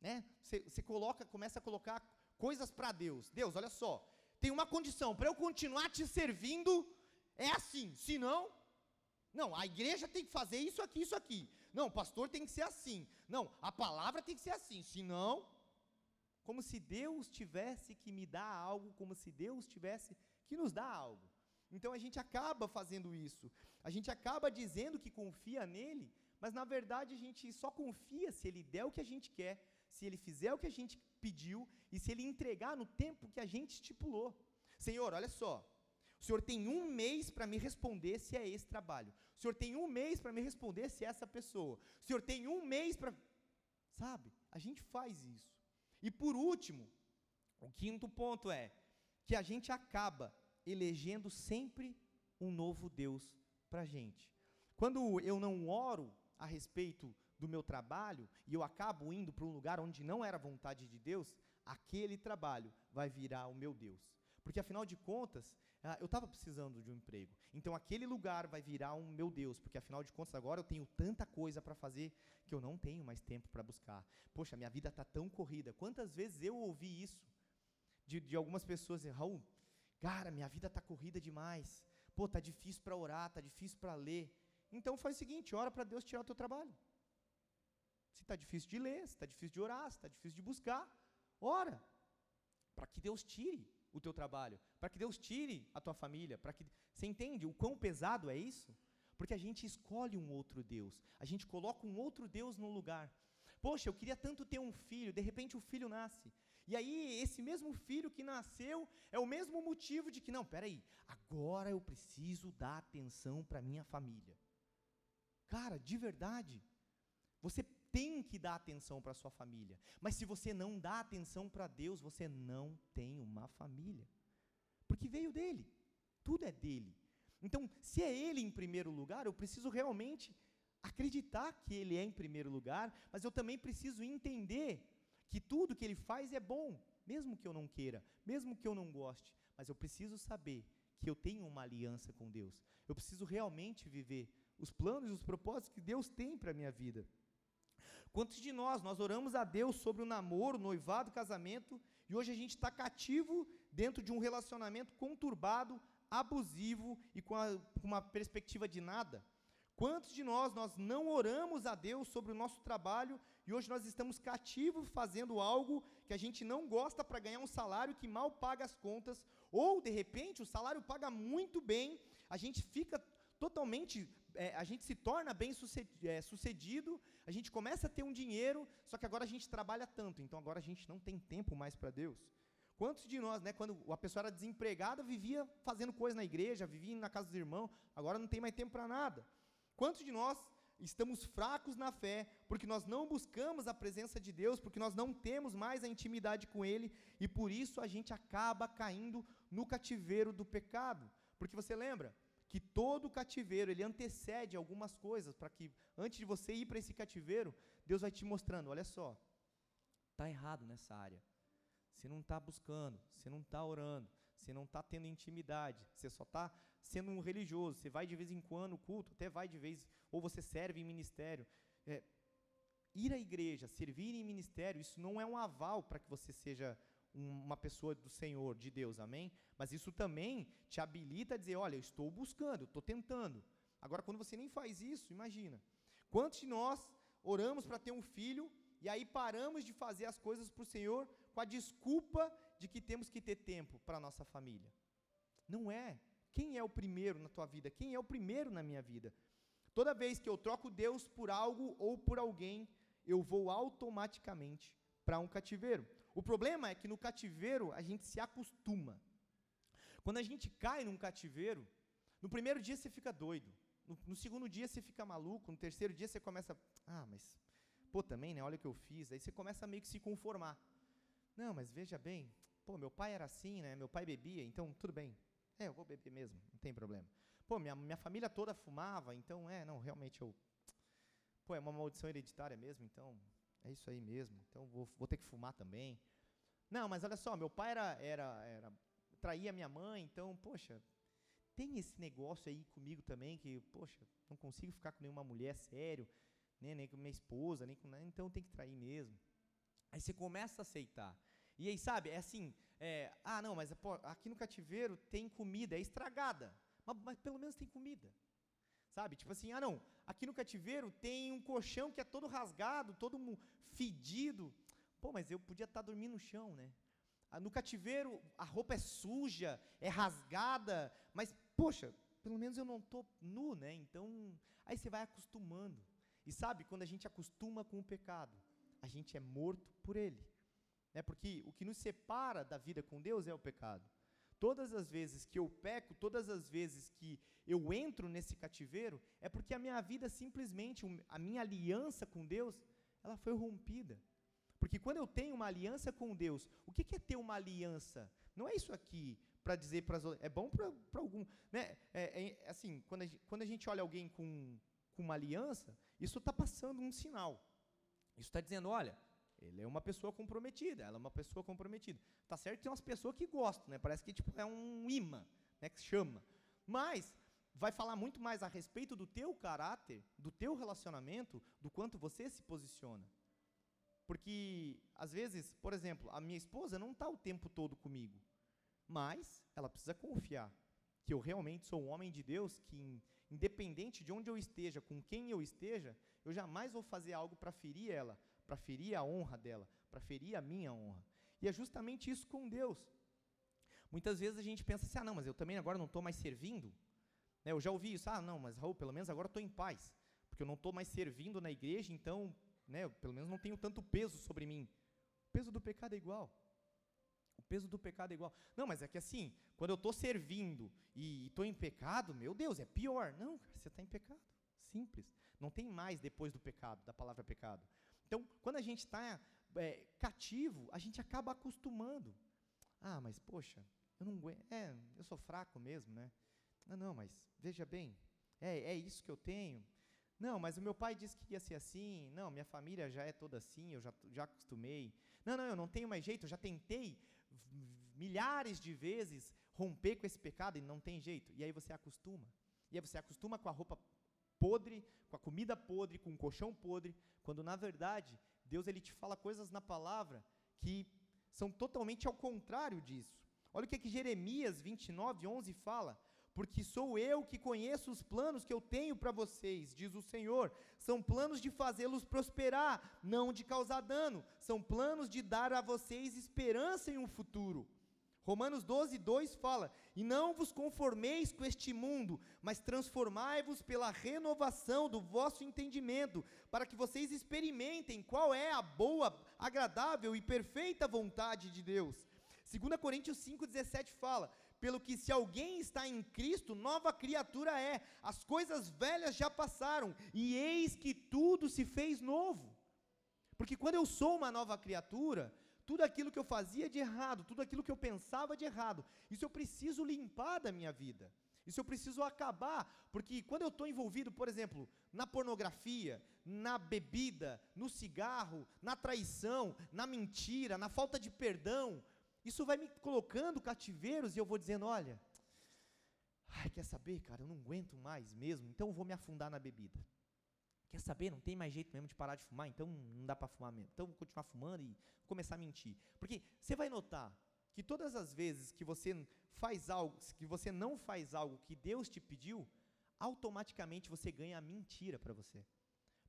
Né? Você coloca, começa a colocar coisas para Deus. Deus, olha só, tem uma condição para eu continuar te servindo é assim. Se não, a igreja tem que fazer isso aqui, isso aqui. Não, pastor tem que ser assim. Não, a palavra tem que ser assim. Senão, como se Deus tivesse que me dar algo, como se Deus tivesse que nos dar algo. Então a gente acaba fazendo isso. A gente acaba dizendo que confia nele, mas na verdade a gente só confia se ele der o que a gente quer, se ele fizer o que a gente pediu e se ele entregar no tempo que a gente estipulou. Senhor, olha só, o Senhor tem um mês para me responder se é esse trabalho. O Senhor tem um mês para me responder se é essa pessoa. O Senhor tem um mês para. Sabe? A gente faz isso. E por último, o quinto ponto é que a gente acaba elegendo sempre um novo Deus para a gente. Quando eu não oro a respeito do meu trabalho e eu acabo indo para um lugar onde não era vontade de Deus, aquele trabalho vai virar o meu Deus. Porque afinal de contas, ah, eu estava precisando de um emprego. Então aquele lugar vai virar um meu Deus, porque afinal de contas agora eu tenho tanta coisa para fazer que eu não tenho mais tempo para buscar. Poxa, minha vida está tão corrida. Quantas vezes eu ouvi isso de, de algumas pessoas, Raul, cara, minha vida está corrida demais. Pô, tá difícil para orar, tá difícil para ler. Então faz o seguinte, ora para Deus tirar o teu trabalho. Se está difícil de ler, se está difícil de orar, se está difícil de buscar, ora para que Deus tire o teu trabalho, para que Deus tire a tua família, para que você entende o quão pesado é isso? Porque a gente escolhe um outro Deus, a gente coloca um outro Deus no lugar. Poxa, eu queria tanto ter um filho, de repente o filho nasce. E aí, esse mesmo filho que nasceu é o mesmo motivo de que, não, peraí, agora eu preciso dar atenção para minha família. Cara, de verdade, você tem que dar atenção para sua família. Mas se você não dá atenção para Deus, você não tem uma família. Porque veio dele. Tudo é dele. Então, se é ele em primeiro lugar, eu preciso realmente acreditar que ele é em primeiro lugar, mas eu também preciso entender que tudo que ele faz é bom, mesmo que eu não queira, mesmo que eu não goste, mas eu preciso saber que eu tenho uma aliança com Deus. Eu preciso realmente viver os planos e os propósitos que Deus tem para a minha vida. Quantos de nós, nós oramos a Deus sobre o namoro, noivado, casamento, e hoje a gente está cativo dentro de um relacionamento conturbado, abusivo e com, a, com uma perspectiva de nada? Quantos de nós, nós não oramos a Deus sobre o nosso trabalho e hoje nós estamos cativos fazendo algo que a gente não gosta para ganhar um salário que mal paga as contas, ou de repente o salário paga muito bem, a gente fica totalmente é, a gente se torna bem é, sucedido, a gente começa a ter um dinheiro, só que agora a gente trabalha tanto, então agora a gente não tem tempo mais para Deus. Quantos de nós, né, quando a pessoa era desempregada, vivia fazendo coisa na igreja, vivia na casa dos irmãos, agora não tem mais tempo para nada. Quantos de nós estamos fracos na fé, porque nós não buscamos a presença de Deus, porque nós não temos mais a intimidade com Ele, e por isso a gente acaba caindo no cativeiro do pecado. Porque você lembra que todo cativeiro, ele antecede algumas coisas, para que antes de você ir para esse cativeiro, Deus vai te mostrando, olha só, está errado nessa área. Você não está buscando, você não está orando, você não está tendo intimidade, você só está sendo um religioso, você vai de vez em quando culto, até vai de vez, ou você serve em ministério. É, ir à igreja, servir em ministério, isso não é um aval para que você seja uma pessoa do Senhor, de Deus, amém? Mas isso também te habilita a dizer: olha, eu estou buscando, estou tentando. Agora, quando você nem faz isso, imagina. Quantos de nós oramos para ter um filho e aí paramos de fazer as coisas para o Senhor com a desculpa de que temos que ter tempo para a nossa família? Não é. Quem é o primeiro na tua vida? Quem é o primeiro na minha vida? Toda vez que eu troco Deus por algo ou por alguém, eu vou automaticamente para um cativeiro. O problema é que no cativeiro a gente se acostuma. Quando a gente cai num cativeiro, no primeiro dia você fica doido, no, no, segundo dia você fica maluco, no terceiro dia você começa, ah, mas pô, também, né? Olha o que eu fiz. Aí você começa a meio que se conformar. Não, mas veja bem, pô, meu pai era assim, né? Meu pai bebia, então tudo bem. É, eu vou beber mesmo, não tem problema. Pô, minha, minha família toda fumava, então é, não, realmente eu. Pô, é uma maldição hereditária mesmo, então é isso aí mesmo. Então vou, vou ter que fumar também. Não, mas olha só, meu pai era, era, era traía minha mãe, então, poxa, tem esse negócio aí comigo também que, poxa, não consigo ficar com nenhuma mulher sério, né, nem com minha esposa, nem com, então tem que trair mesmo. Aí você começa a aceitar. E aí, sabe, é assim, é, ah, não, mas pô, aqui no cativeiro tem comida, é estragada, mas, mas, pelo menos tem comida. Sabe, tipo assim, ah, não, aqui no cativeiro tem um colchão que é todo rasgado, todo fedido. Pô, mas eu podia estar tá dormindo no chão, né? Ah, no cativeiro a roupa é suja, é rasgada, mas, poxa, pelo menos eu não estou nu, né? Então, aí você vai acostumando. E sabe, quando a gente acostuma com o pecado, a gente é morto por ele. Né? Porque o que nos separa da vida com Deus é o pecado. Todas as vezes que eu peco, todas as vezes que eu entro nesse cativeiro, é porque a minha vida simplesmente, a minha aliança com Deus, ela foi rompida. Porque quando eu tenho uma aliança com Deus, o que é ter uma aliança? Não é isso aqui para dizer para as outras. É bom para algum. Né? É, é, assim, quando a, quando a gente olha alguém com, com uma aliança, isso está passando um sinal. Isso está dizendo, olha, ele é uma pessoa comprometida, ela é uma pessoa comprometida. Tá certo tem umas pessoas que gostam, né? Parece que tipo, é um imã, né? Que chama. Mas vai falar muito mais a respeito do teu caráter, do teu relacionamento, do quanto você se posiciona. Porque, às vezes, por exemplo, a minha esposa não está o tempo todo comigo, mas ela precisa confiar que eu realmente sou um homem de Deus, que independente de onde eu esteja, com quem eu esteja, eu jamais vou fazer algo para ferir ela, para ferir a honra dela, para ferir a minha honra. E é justamente isso com Deus. Muitas vezes a gente pensa assim: ah, não, mas eu também agora não estou mais servindo. Né, eu já ouvi isso: ah, não, mas Raul, pelo menos agora estou em paz, porque eu não estou mais servindo na igreja, então, né, eu, pelo menos não tenho tanto peso sobre mim. O peso do pecado é igual. O peso do pecado é igual. Não, mas é que assim, quando eu estou servindo e estou em pecado, meu Deus, é pior. Não, cara, você está em pecado. Simples. Não tem mais depois do pecado, da palavra pecado. Então, quando a gente está é, cativo, a gente acaba acostumando. Ah, mas poxa, eu não. É, eu sou fraco mesmo, né? Não, não, mas veja bem, é, é isso que eu tenho. Não, mas o meu pai disse que ia ser assim. Não, minha família já é toda assim, eu já, já acostumei. Não, não, eu não tenho mais jeito, eu já tentei milhares de vezes romper com esse pecado e não tem jeito. E aí você acostuma. E aí você acostuma com a roupa podre, com a comida podre, com o colchão podre, quando na verdade Deus ele te fala coisas na palavra que são totalmente ao contrário disso. Olha o que, é que Jeremias 29, 11 fala. Porque sou eu que conheço os planos que eu tenho para vocês, diz o Senhor. São planos de fazê-los prosperar, não de causar dano. São planos de dar a vocês esperança em um futuro. Romanos 12, 2 fala: E não vos conformeis com este mundo, mas transformai-vos pela renovação do vosso entendimento, para que vocês experimentem qual é a boa, agradável e perfeita vontade de Deus. 2 Coríntios 5,17 fala: pelo que se alguém está em Cristo, nova criatura é. As coisas velhas já passaram, e eis que tudo se fez novo. Porque quando eu sou uma nova criatura, tudo aquilo que eu fazia de errado, tudo aquilo que eu pensava de errado, isso eu preciso limpar da minha vida. Isso eu preciso acabar, porque quando eu estou envolvido, por exemplo, na pornografia, na bebida, no cigarro, na traição, na mentira, na falta de perdão, isso vai me colocando cativeiros e eu vou dizendo: olha, ai, quer saber, cara, eu não aguento mais mesmo, então eu vou me afundar na bebida. Quer saber, não tem mais jeito mesmo de parar de fumar, então não dá para fumar mesmo. Então vou continuar fumando e começar a mentir. Porque você vai notar que todas as vezes que você faz algo, que você não faz algo que Deus te pediu, automaticamente você ganha a mentira para você.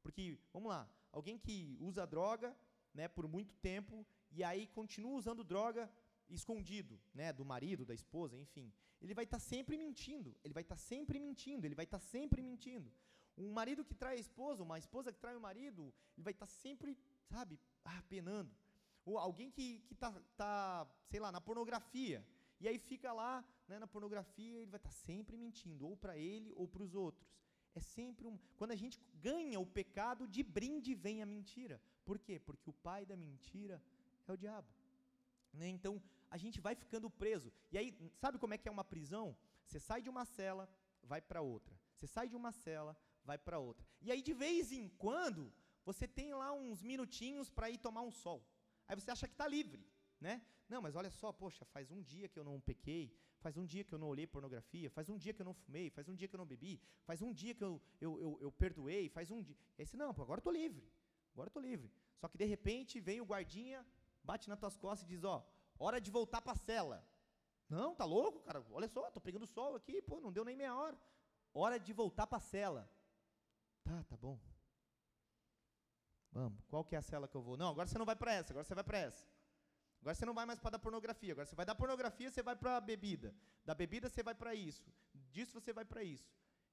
Porque, vamos lá, alguém que usa droga, né, por muito tempo e aí continua usando droga escondido, né, do marido, da esposa, enfim, ele vai estar tá sempre mentindo, ele vai estar tá sempre mentindo, ele vai estar tá sempre mentindo. Um marido que trai a esposa, uma esposa que trai o marido, ele vai estar tá sempre, sabe, ah, penando. Ou alguém que está, tá, sei lá, na pornografia, e aí fica lá né, na pornografia, ele vai estar tá sempre mentindo, ou para ele ou para os outros. É sempre um. Quando a gente ganha o pecado, de brinde vem a mentira. Por quê? Porque o pai da mentira é o diabo. Né? Então, a gente vai ficando preso. E aí, sabe como é que é uma prisão? Você sai de uma cela, vai para outra. Você sai de uma cela, vai para outra. E aí, de vez em quando, você tem lá uns minutinhos para ir tomar um sol. Aí você acha que está livre, né? Não, mas olha só, poxa, faz um dia que eu não pequei, faz um dia que eu não olhei pornografia, faz um dia que eu não fumei, faz um dia que eu não bebi, faz um dia que eu, eu, eu, eu perdoei, faz um dia. Esse não, pô, agora eu estou livre, agora eu estou livre. Só que de repente vem o guardinha, bate nas tuas costas e diz, ó, hora de voltar para a cela. Não, tá louco, cara? Olha só, tô pegando sol aqui, pô, não deu nem meia hora. Hora de voltar para a cela. Tá, tá bom. Vamos. Qual que é a cela que eu vou? Não, agora você não vai para essa, agora você vai para essa. Agora você não vai mais para dar pornografia. Agora você vai dar pornografia, você vai para a bebida. Da bebida você vai para isso. Disso você vai para isso.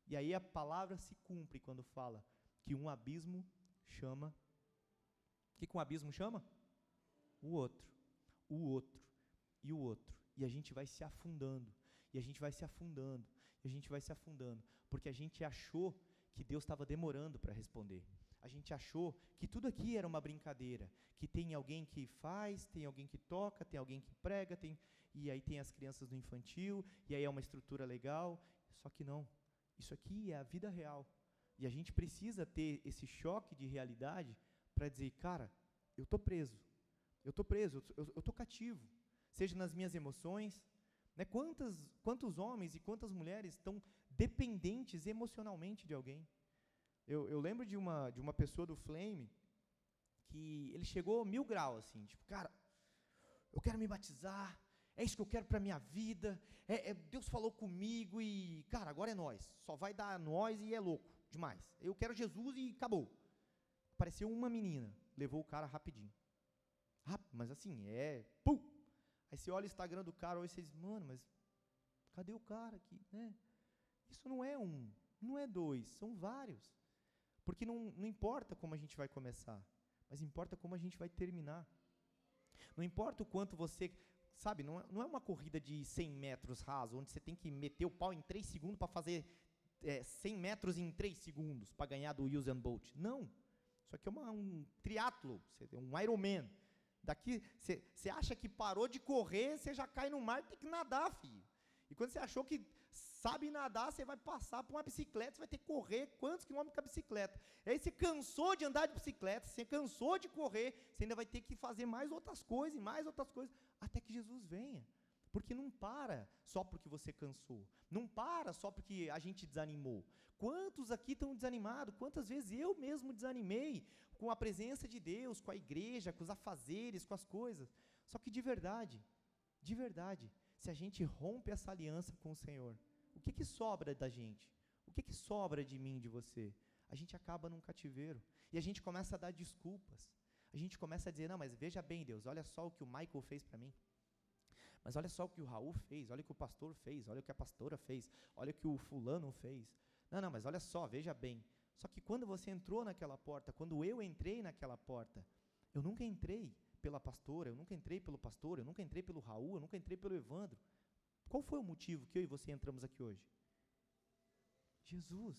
E aí a palavra se cumpre quando fala que um abismo chama. O que, que um abismo chama? O outro o outro e o outro. E a gente vai se afundando, e a gente vai se afundando, e a gente vai se afundando, porque a gente achou que Deus estava demorando para responder. A gente achou que tudo aqui era uma brincadeira, que tem alguém que faz, tem alguém que toca, tem alguém que prega, tem e aí tem as crianças do infantil, e aí é uma estrutura legal, só que não. Isso aqui é a vida real. E a gente precisa ter esse choque de realidade para dizer, cara, eu estou preso, eu estou preso, eu estou cativo, seja nas minhas emoções. Né? Quantas, quantos homens e quantas mulheres estão dependentes emocionalmente de alguém? Eu, eu lembro de uma, de uma pessoa do Flame que ele chegou mil graus, assim, tipo, cara, eu quero me batizar, é isso que eu quero para minha vida, é, é, Deus falou comigo e, cara, agora é nós, só vai dar nós e é louco demais. Eu quero Jesus e acabou. Apareceu uma menina, levou o cara rapidinho. Rápido, mas assim, é. Pum! Aí você olha o Instagram do cara e você diz, mano, mas cadê o cara aqui? Né? Isso não é um, não é dois, são vários. Porque não, não importa como a gente vai começar, mas importa como a gente vai terminar. Não importa o quanto você. Sabe, não é, não é uma corrida de 100 metros raso, onde você tem que meter o pau em 3 segundos para fazer é, 100 metros em 3 segundos para ganhar do Usain Bolt. Não. Isso aqui é uma, um triatlo, um Ironman. Daqui, você acha que parou de correr, você já cai no mar e tem que nadar, filho. E quando você achou que sabe nadar, você vai passar por uma bicicleta, você vai ter que correr quantos quilômetros com a bicicleta. E aí você cansou de andar de bicicleta, você cansou de correr, você ainda vai ter que fazer mais outras coisas, mais outras coisas, até que Jesus venha. Porque não para só porque você cansou. Não para só porque a gente desanimou. Quantos aqui estão desanimados? Quantas vezes eu mesmo desanimei com a presença de Deus, com a igreja, com os afazeres, com as coisas. Só que de verdade, de verdade, se a gente rompe essa aliança com o Senhor, o que, que sobra da gente? O que, que sobra de mim, de você? A gente acaba num cativeiro. E a gente começa a dar desculpas. A gente começa a dizer: não, mas veja bem, Deus, olha só o que o Michael fez para mim. Mas olha só o que o Raul fez, olha o que o pastor fez, olha o que a pastora fez, olha o que o fulano fez. Não, não, mas olha só, veja bem. Só que quando você entrou naquela porta, quando eu entrei naquela porta, eu nunca entrei pela pastora, eu nunca entrei pelo pastor, eu nunca entrei pelo Raul, eu nunca entrei pelo Evandro. Qual foi o motivo que eu e você entramos aqui hoje? Jesus.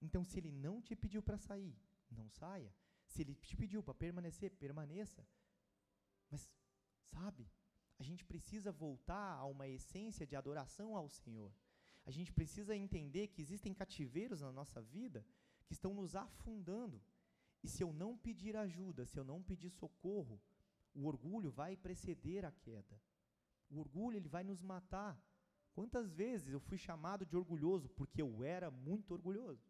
Então, se ele não te pediu para sair, não saia. Se ele te pediu para permanecer, permaneça. Mas, sabe, a gente precisa voltar a uma essência de adoração ao Senhor. A gente precisa entender que existem cativeiros na nossa vida que estão nos afundando. E se eu não pedir ajuda, se eu não pedir socorro, o orgulho vai preceder a queda. O orgulho ele vai nos matar. Quantas vezes eu fui chamado de orgulhoso porque eu era muito orgulhoso?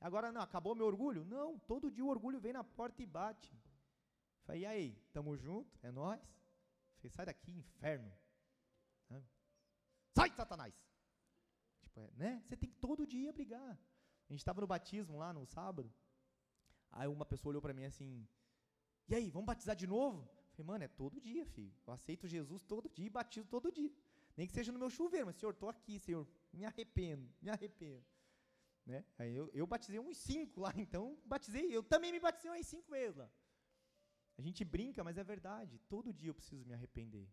Agora não, acabou meu orgulho? Não, todo dia o orgulho vem na porta e bate. Falei, e aí, tamo junto? É nós? Falei, sai daqui, inferno. Sai, Satanás! Tipo, é, né? Você tem que todo dia brigar. A gente estava no batismo lá no sábado. Aí uma pessoa olhou para mim assim: E aí, vamos batizar de novo? Falei, mano, é todo dia, filho. Eu aceito Jesus todo dia e batizo todo dia. Nem que seja no meu chuveiro, mas, Senhor, estou aqui, Senhor, me arrependo, me arrependo. Né? Aí eu, eu batizei uns cinco lá, *laughs* então batizei, eu também me batizei umas cinco vezes lá. A gente brinca, mas é verdade. Todo dia eu preciso me arrepender.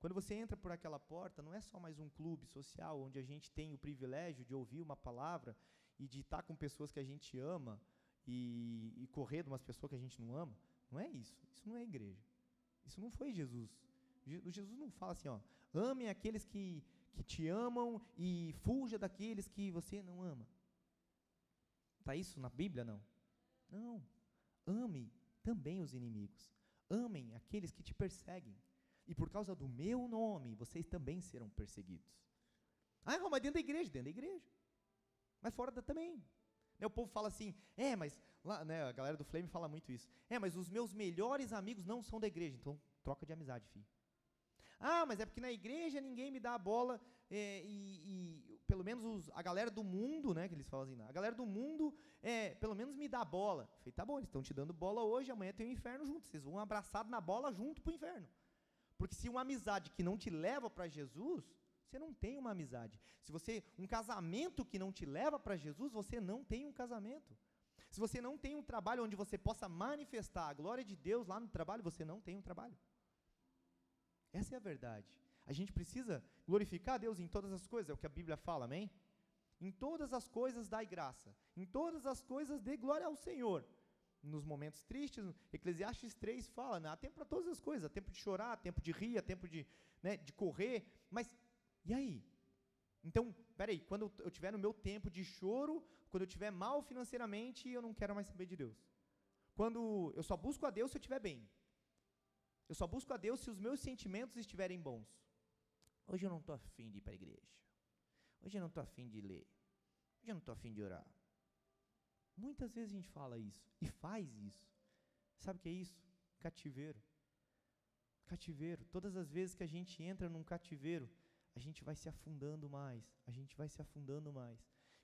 Quando você entra por aquela porta, não é só mais um clube social onde a gente tem o privilégio de ouvir uma palavra e de estar com pessoas que a gente ama e, e correr de umas pessoas que a gente não ama. Não é isso. Isso não é igreja. Isso não foi Jesus. Jesus não fala assim, ó, ame aqueles que, que te amam e fuja daqueles que você não ama. Está isso na Bíblia? Não. Não. Ame também os inimigos. Amem aqueles que te perseguem. E por causa do meu nome, vocês também serão perseguidos. Ah, mas dentro da igreja, dentro da igreja. Mas fora da também. Né, o povo fala assim, é, mas lá, né, a galera do Flame fala muito isso. É, mas os meus melhores amigos não são da igreja, então troca de amizade, filho. Ah, mas é porque na igreja ninguém me dá a bola é, e, e, pelo menos os, a galera do mundo, né, que eles falam assim, a galera do mundo, é, pelo menos me dá a bola. Falei, tá bom, eles estão te dando bola hoje, amanhã tem o um inferno junto. Vocês vão abraçado na bola junto para o inferno. Porque se uma amizade que não te leva para Jesus, você não tem uma amizade. Se você um casamento que não te leva para Jesus, você não tem um casamento. Se você não tem um trabalho onde você possa manifestar a glória de Deus lá no trabalho, você não tem um trabalho. Essa é a verdade. A gente precisa glorificar a Deus em todas as coisas, é o que a Bíblia fala, amém? Em todas as coisas dai graça, em todas as coisas dê glória ao Senhor. Nos momentos tristes, Eclesiastes 3 fala, né, há tempo para todas as coisas, há tempo de chorar, há tempo de rir, há tempo de, né, de correr, mas e aí? Então, peraí, quando eu estiver no meu tempo de choro, quando eu estiver mal financeiramente, eu não quero mais saber de Deus. Quando eu só busco a Deus se eu estiver bem. Eu só busco a Deus se os meus sentimentos estiverem bons. Hoje eu não estou afim de ir para a igreja. Hoje eu não estou afim de ler. Hoje eu não estou afim de orar. Muitas vezes a gente fala isso e faz isso. Sabe o que é isso? Cativeiro. Cativeiro. Todas as vezes que a gente entra num cativeiro, a gente vai se afundando mais, a gente vai se afundando mais.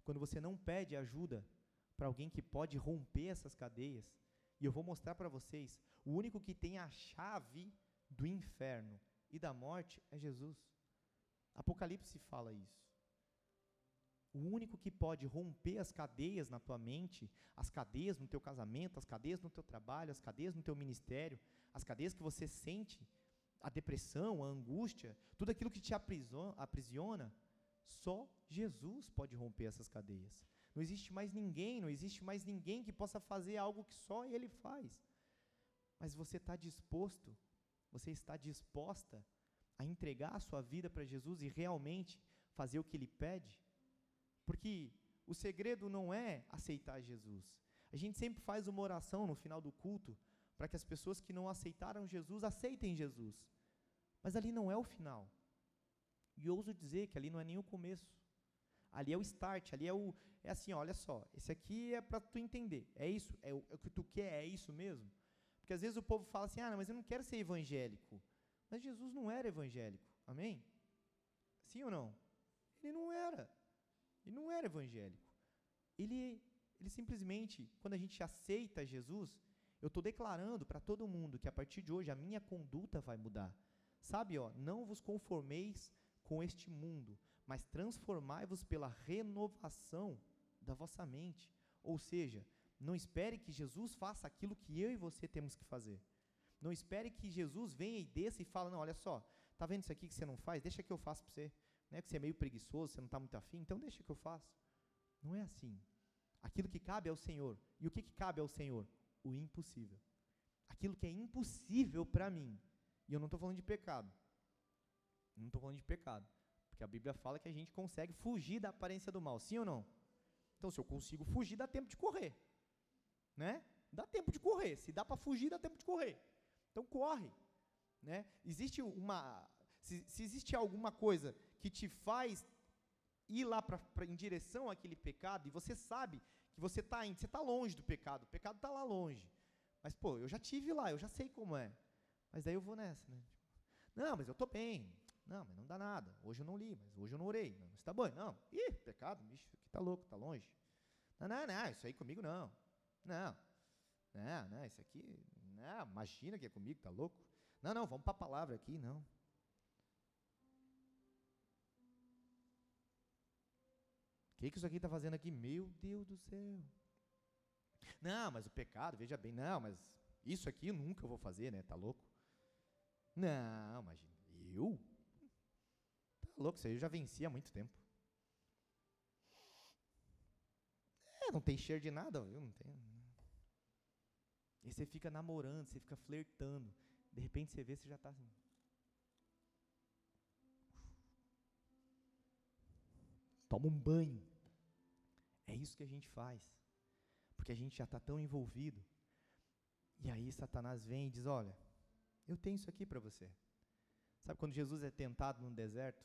Quando você não pede ajuda para alguém que pode romper essas cadeias, e eu vou mostrar para vocês, o único que tem a chave do inferno e da morte é Jesus. Apocalipse fala isso. O único que pode romper as cadeias na tua mente, as cadeias no teu casamento, as cadeias no teu trabalho, as cadeias no teu ministério, as cadeias que você sente, a depressão, a angústia, tudo aquilo que te aprisiona, só Jesus pode romper essas cadeias. Não existe mais ninguém, não existe mais ninguém que possa fazer algo que só Ele faz. Mas você está disposto, você está disposta a entregar a sua vida para Jesus e realmente fazer o que Ele pede? Porque o segredo não é aceitar Jesus. A gente sempre faz uma oração no final do culto para que as pessoas que não aceitaram Jesus aceitem Jesus. Mas ali não é o final. E ouso dizer que ali não é nem o começo. Ali é o start, ali é o é assim, olha só, esse aqui é para tu entender. É isso, é o, é o que tu quer, é isso mesmo? Porque às vezes o povo fala assim: "Ah, não, mas eu não quero ser evangélico". Mas Jesus não era evangélico. Amém? Sim ou não? Ele não era. Ele não era evangélico. Ele ele simplesmente, quando a gente aceita Jesus, eu estou declarando para todo mundo que a partir de hoje a minha conduta vai mudar. Sabe, ó, não vos conformeis com este mundo, mas transformai-vos pela renovação da vossa mente. Ou seja, não espere que Jesus faça aquilo que eu e você temos que fazer. Não espere que Jesus venha e desça e fale, não, olha só, Tá vendo isso aqui que você não faz? Deixa que eu faço para você. Não é que você é meio preguiçoso, você não está muito afim, então deixa que eu faço. Não é assim. Aquilo que cabe ao Senhor. E o que, que cabe ao Senhor? O impossível. Aquilo que é impossível para mim. E eu não estou falando de pecado. Não estou falando de pecado. Porque a Bíblia fala que a gente consegue fugir da aparência do mal. Sim ou não? Então, se eu consigo fugir, dá tempo de correr. Né? Dá tempo de correr. Se dá para fugir, dá tempo de correr. Então, corre. Né? Existe uma. Se, se existe alguma coisa que te faz ir lá pra, pra, em direção àquele pecado, e você sabe que você está você está longe do pecado, o pecado está lá longe. Mas, pô, eu já tive lá, eu já sei como é. Mas daí eu vou nessa, né? Não, mas eu estou bem. Não, mas não dá nada. Hoje eu não li, mas hoje eu não orei. Não, está bom. Não. Ih, pecado, bicho, aqui tá louco, tá longe. Não, não, não, isso aí comigo não. Não. Não, não, isso aqui, não, imagina que é comigo, tá louco? Não, não, vamos para a palavra aqui, não. O que, que isso aqui está fazendo aqui? Meu Deus do céu. Não, mas o pecado, veja bem, não, mas isso aqui eu nunca vou fazer, né? Tá louco? Não, imagina, eu? Louco, isso aí eu já venci há muito tempo. É, não tem cheiro de nada, eu não tenho. E você fica namorando, você fica flertando. De repente você vê, você já está assim. Toma um banho. É isso que a gente faz. Porque a gente já está tão envolvido. E aí Satanás vem e diz: Olha, eu tenho isso aqui para você. Sabe quando Jesus é tentado no deserto?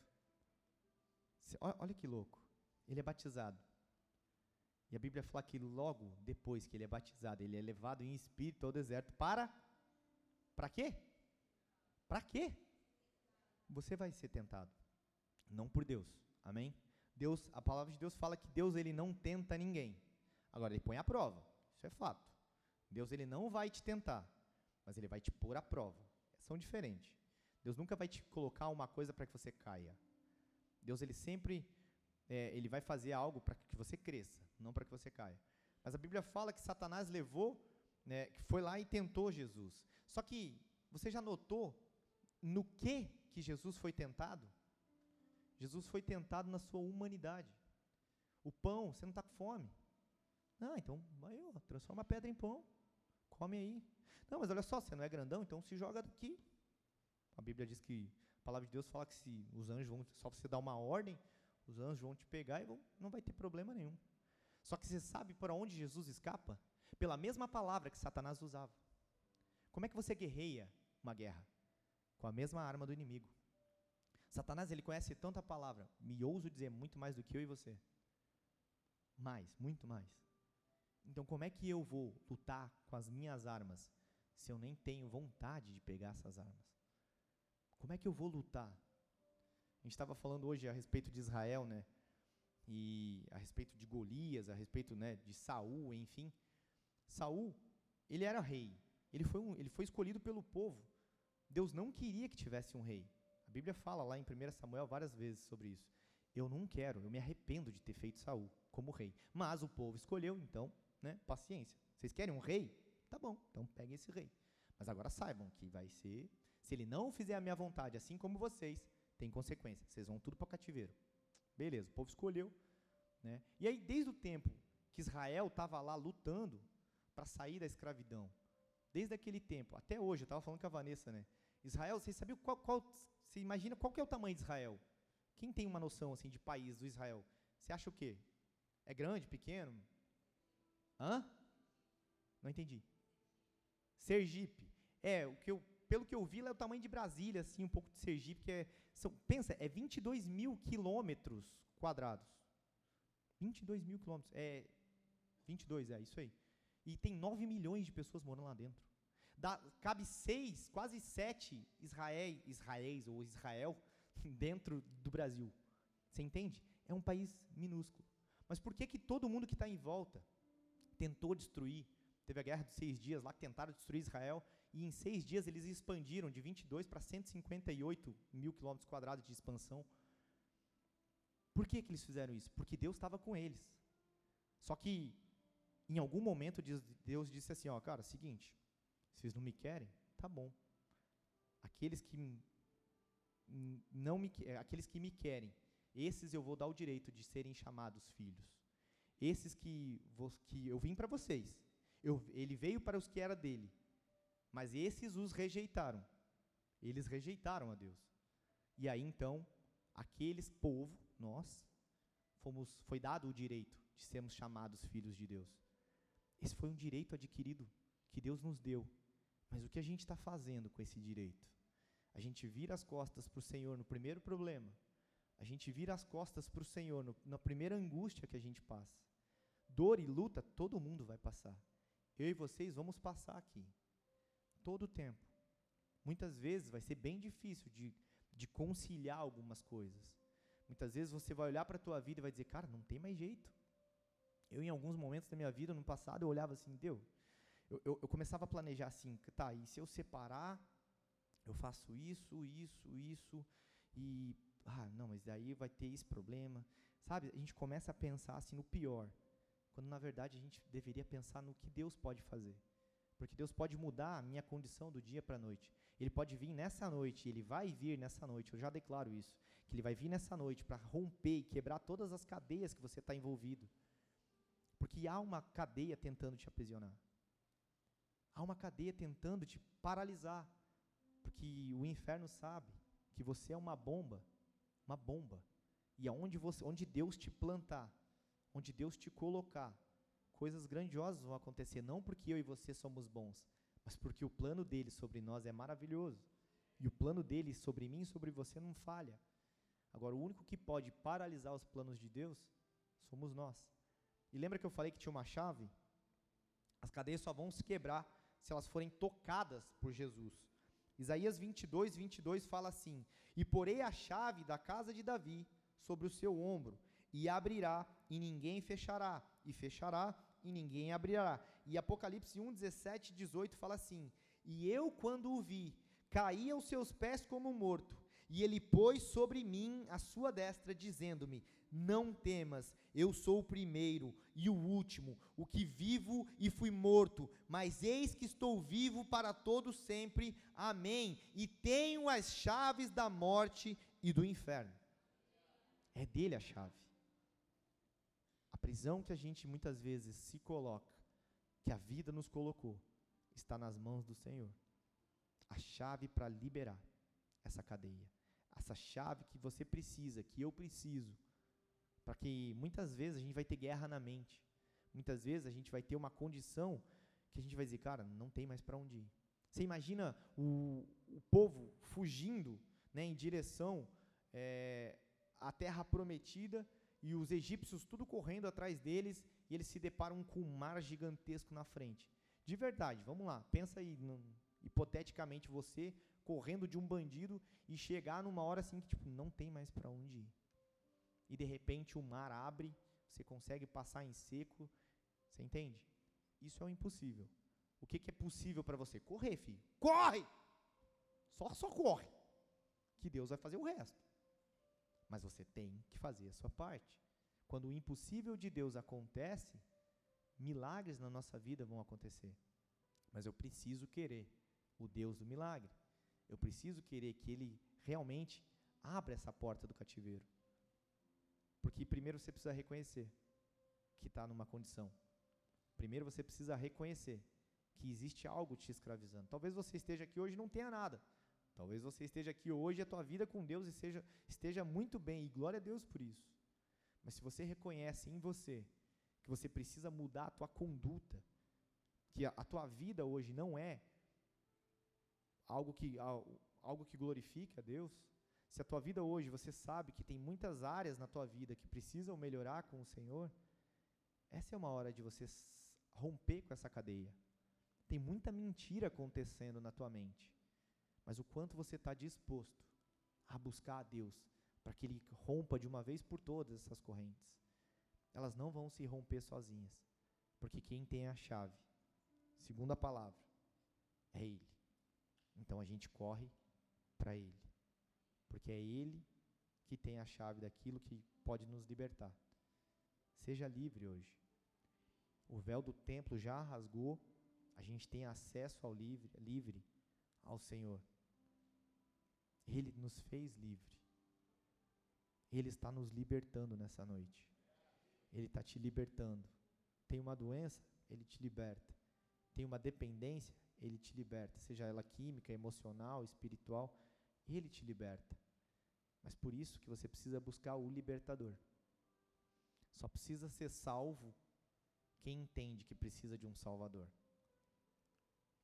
Olha que louco. Ele é batizado. E a Bíblia fala que logo depois que ele é batizado, ele é levado em espírito ao deserto para para quê? Para quê? Você vai ser tentado, não por Deus. Amém? Deus, a palavra de Deus fala que Deus ele não tenta ninguém. Agora ele põe a prova. Isso é fato. Deus ele não vai te tentar, mas ele vai te pôr à prova. São diferentes. Deus nunca vai te colocar uma coisa para que você caia. Deus ele sempre é, ele vai fazer algo para que você cresça, não para que você caia. Mas a Bíblia fala que Satanás levou, né, que foi lá e tentou Jesus. Só que você já notou no que que Jesus foi tentado? Jesus foi tentado na sua humanidade. O pão, você não está com fome. Ah, então vai, ó, transforma a pedra em pão. Come aí. Não, mas olha só, você não é grandão, então se joga daqui. A Bíblia diz que a palavra de Deus fala que se os anjos vão, só você dar uma ordem, os anjos vão te pegar e vão, não vai ter problema nenhum. Só que você sabe para onde Jesus escapa? Pela mesma palavra que Satanás usava. Como é que você guerreia uma guerra? Com a mesma arma do inimigo. Satanás, ele conhece tanta palavra, me ouso dizer muito mais do que eu e você. Mais, muito mais. Então, como é que eu vou lutar com as minhas armas se eu nem tenho vontade de pegar essas armas? Como é que eu vou lutar? A gente estava falando hoje a respeito de Israel, né? E a respeito de Golias, a respeito, né, de Saul, enfim. Saul, ele era rei. Ele foi, um, ele foi escolhido pelo povo. Deus não queria que tivesse um rei. A Bíblia fala lá em 1 Samuel várias vezes sobre isso. Eu não quero, eu me arrependo de ter feito Saul como rei. Mas o povo escolheu, então né? Paciência. Vocês querem um rei? Tá bom, então peguem esse rei. Mas agora saibam que vai ser, se ele não fizer a minha vontade, assim como vocês, tem consequência. Vocês vão tudo para o cativeiro. Beleza, o povo escolheu. Né? E aí, desde o tempo que Israel estava lá lutando para sair da escravidão, desde aquele tempo até hoje, eu estava falando com a Vanessa, né? Israel, vocês sabiam qual, qual, você imagina qual que é o tamanho de Israel? Quem tem uma noção assim de país do Israel? Você acha o quê? É grande, pequeno? Hã? Não entendi. Sergipe. É, o que eu, pelo que eu vi, lá é o tamanho de Brasília, assim, um pouco de Sergipe, que é. São, pensa, é 22 mil quilômetros quadrados. 22 mil quilômetros. É. 22, é isso aí. E tem 9 milhões de pessoas morando lá dentro. Dá, cabe seis, quase sete Israel, Israéis ou Israel *laughs* dentro do Brasil. Você entende? É um país minúsculo. Mas por que, que todo mundo que está em volta tentou destruir. Teve a guerra de seis dias lá que tentaram destruir Israel, e em seis dias eles expandiram de 22 para 158 mil quilômetros quadrados de expansão. Por que, que eles fizeram isso? Porque Deus estava com eles. Só que, em algum momento, Deus disse assim: Ó, cara, seguinte, vocês não me querem? Tá bom. Aqueles que não me, é, aqueles que me querem, esses eu vou dar o direito de serem chamados filhos. Esses que, que eu vim para vocês, eu, ele veio para os que era dele, mas esses os rejeitaram. Eles rejeitaram a Deus. E aí então, aqueles povo, nós, fomos, foi dado o direito de sermos chamados filhos de Deus. Esse foi um direito adquirido que Deus nos deu. Mas o que a gente está fazendo com esse direito? A gente vira as costas para o Senhor no primeiro problema. A gente vira as costas para o Senhor no, na primeira angústia que a gente passa. Dor e luta, todo mundo vai passar. Eu e vocês vamos passar aqui. Todo o tempo. Muitas vezes vai ser bem difícil de, de conciliar algumas coisas. Muitas vezes você vai olhar para a tua vida e vai dizer, cara, não tem mais jeito. Eu, em alguns momentos da minha vida, no passado, eu olhava assim, deu. Eu, eu, eu começava a planejar assim, tá, e se eu separar, eu faço isso, isso, isso, e, ah, não, mas daí vai ter esse problema. Sabe, a gente começa a pensar assim no pior, quando na verdade a gente deveria pensar no que Deus pode fazer. Porque Deus pode mudar a minha condição do dia para a noite. Ele pode vir nessa noite, ele vai vir nessa noite, eu já declaro isso, que ele vai vir nessa noite para romper e quebrar todas as cadeias que você está envolvido. Porque há uma cadeia tentando te aprisionar. Há uma cadeia tentando te paralisar. Porque o inferno sabe que você é uma bomba, uma bomba. E aonde você, onde Deus te plantar, onde Deus te colocar, coisas grandiosas vão acontecer, não porque eu e você somos bons, mas porque o plano dele sobre nós é maravilhoso. E o plano dele sobre mim e sobre você não falha. Agora, o único que pode paralisar os planos de Deus somos nós. E lembra que eu falei que tinha uma chave? As cadeias só vão se quebrar se elas forem tocadas por Jesus. Isaías 22, 22 fala assim: E porei a chave da casa de Davi sobre o seu ombro, e abrirá, e ninguém fechará, e fechará, e ninguém abrirá. E Apocalipse 1, 17 18 fala assim: E eu, quando o vi, caí aos seus pés como morto, e ele pôs sobre mim a sua destra, dizendo-me: não temas, eu sou o primeiro e o último, o que vivo e fui morto, mas eis que estou vivo para todo sempre. Amém. E tenho as chaves da morte e do inferno. É dele a chave. Prisão que a gente muitas vezes se coloca, que a vida nos colocou, está nas mãos do Senhor. A chave para liberar essa cadeia. Essa chave que você precisa, que eu preciso para que muitas vezes a gente vai ter guerra na mente. Muitas vezes a gente vai ter uma condição que a gente vai dizer, cara, não tem mais para onde ir. Você imagina o, o povo fugindo né, em direção é, à terra prometida e os egípcios tudo correndo atrás deles e eles se deparam com um mar gigantesco na frente. De verdade, vamos lá, pensa aí, no, hipoteticamente você correndo de um bandido e chegar numa hora assim que tipo, não tem mais para onde ir e de repente o mar abre, você consegue passar em seco. Você entende? Isso é o impossível. O que, que é possível para você? Correr, filho. Corre! Só, só corre. Que Deus vai fazer o resto. Mas você tem que fazer a sua parte. Quando o impossível de Deus acontece, milagres na nossa vida vão acontecer. Mas eu preciso querer o Deus do milagre. Eu preciso querer que Ele realmente abra essa porta do cativeiro. Porque primeiro você precisa reconhecer que está numa condição. Primeiro você precisa reconhecer que existe algo te escravizando. Talvez você esteja aqui hoje e não tenha nada. Talvez você esteja aqui hoje a tua vida com Deus esteja, esteja muito bem, e glória a Deus por isso. Mas se você reconhece em você que você precisa mudar a tua conduta, que a, a tua vida hoje não é algo que, algo que glorifique a Deus, se a tua vida hoje você sabe que tem muitas áreas na tua vida que precisam melhorar com o Senhor, essa é uma hora de você romper com essa cadeia. Tem muita mentira acontecendo na tua mente, mas o quanto você está disposto a buscar a Deus para que Ele rompa de uma vez por todas essas correntes. Elas não vão se romper sozinhas, porque quem tem a chave, segundo a palavra, é Ele. Então a gente corre para Ele porque é Ele que tem a chave daquilo que pode nos libertar. Seja livre hoje. O véu do templo já rasgou, a gente tem acesso ao livre, livre ao Senhor. Ele nos fez livre. Ele está nos libertando nessa noite. Ele está te libertando. Tem uma doença? Ele te liberta. Tem uma dependência? Ele te liberta. Seja ela química, emocional, espiritual, Ele te liberta. Mas por isso que você precisa buscar o libertador. Só precisa ser salvo quem entende que precisa de um Salvador.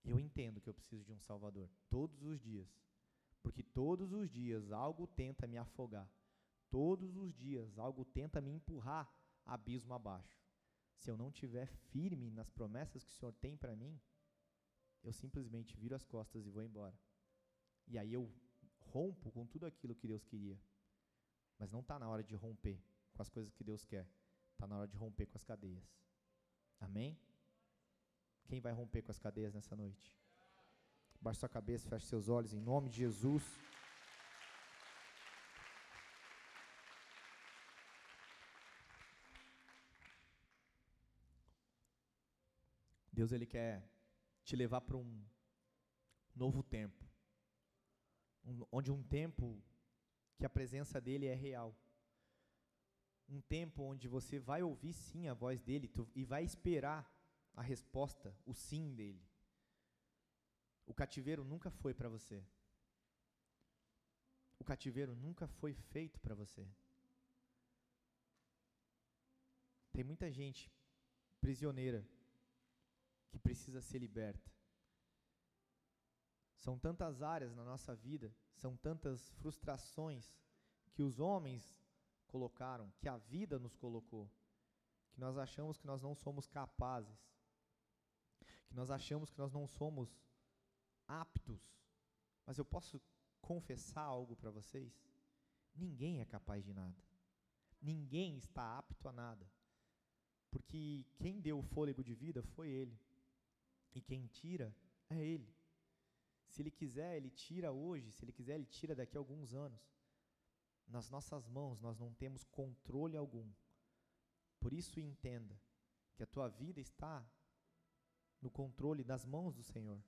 Eu entendo que eu preciso de um Salvador todos os dias, porque todos os dias algo tenta me afogar, todos os dias algo tenta me empurrar abismo abaixo. Se eu não tiver firme nas promessas que o Senhor tem para mim, eu simplesmente viro as costas e vou embora. E aí eu rompo com tudo aquilo que Deus queria. Mas não está na hora de romper com as coisas que Deus quer. Está na hora de romper com as cadeias. Amém? Quem vai romper com as cadeias nessa noite? Baixe sua cabeça, feche seus olhos em nome de Jesus. Deus ele quer te levar para um novo tempo, um, onde um tempo que a presença dele é real, um tempo onde você vai ouvir sim a voz dele tu, e vai esperar a resposta, o sim dele. O cativeiro nunca foi para você. O cativeiro nunca foi feito para você. Tem muita gente prisioneira que precisa ser liberta. São tantas áreas na nossa vida, são tantas frustrações que os homens colocaram, que a vida nos colocou, que nós achamos que nós não somos capazes, que nós achamos que nós não somos aptos. Mas eu posso confessar algo para vocês? Ninguém é capaz de nada. Ninguém está apto a nada. Porque quem deu o fôlego de vida foi Ele. E quem tira é Ele. Se Ele quiser, Ele tira hoje. Se Ele quiser, Ele tira daqui a alguns anos. Nas nossas mãos nós não temos controle algum. Por isso entenda que a tua vida está no controle das mãos do Senhor.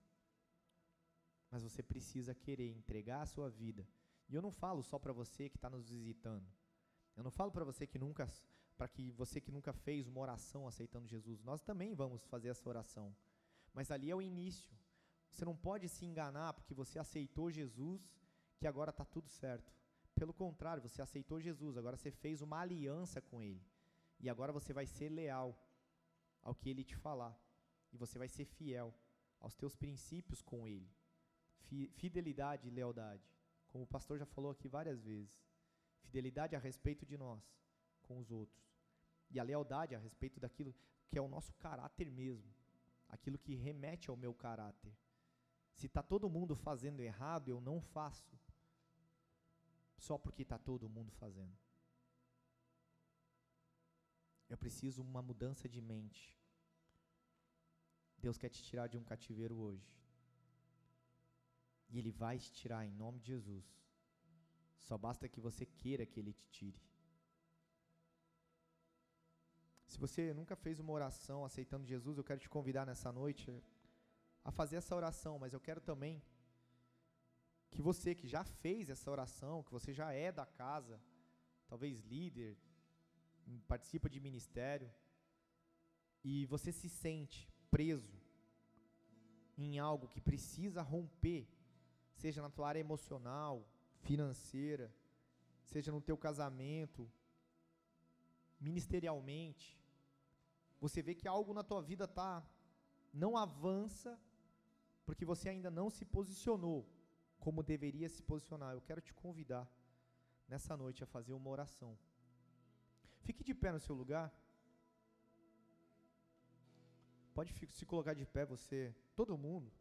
Mas você precisa querer entregar a sua vida. E eu não falo só para você que está nos visitando. Eu não falo para você que nunca, para que você que nunca fez uma oração aceitando Jesus. Nós também vamos fazer essa oração. Mas ali é o início. Você não pode se enganar porque você aceitou Jesus, que agora está tudo certo. Pelo contrário, você aceitou Jesus, agora você fez uma aliança com Ele. E agora você vai ser leal ao que Ele te falar. E você vai ser fiel aos teus princípios com Ele. Fidelidade e lealdade. Como o pastor já falou aqui várias vezes. Fidelidade a respeito de nós, com os outros. E a lealdade a respeito daquilo que é o nosso caráter mesmo aquilo que remete ao meu caráter. Se está todo mundo fazendo errado, eu não faço, só porque está todo mundo fazendo. Eu preciso uma mudança de mente. Deus quer te tirar de um cativeiro hoje. E Ele vai te tirar em nome de Jesus. Só basta que você queira que Ele te tire. Se você nunca fez uma oração aceitando Jesus, eu quero te convidar nessa noite a fazer essa oração, mas eu quero também que você que já fez essa oração, que você já é da casa, talvez líder, participa de ministério, e você se sente preso em algo que precisa romper, seja na tua área emocional, financeira, seja no teu casamento, ministerialmente, você vê que algo na tua vida tá não avança porque você ainda não se posicionou como deveria se posicionar. Eu quero te convidar nessa noite a fazer uma oração. Fique de pé no seu lugar. Pode se colocar de pé você, todo mundo.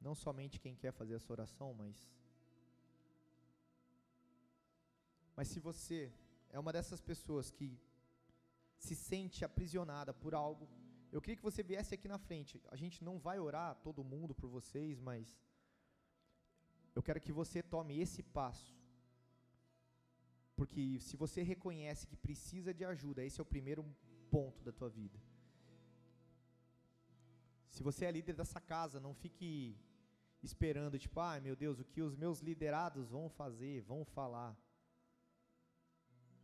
Não somente quem quer fazer essa oração, mas mas se você é uma dessas pessoas que se sente aprisionada por algo, eu queria que você viesse aqui na frente. A gente não vai orar todo mundo por vocês, mas eu quero que você tome esse passo. Porque se você reconhece que precisa de ajuda, esse é o primeiro ponto da tua vida. Se você é líder dessa casa, não fique esperando, tipo, ai meu Deus, o que os meus liderados vão fazer, vão falar.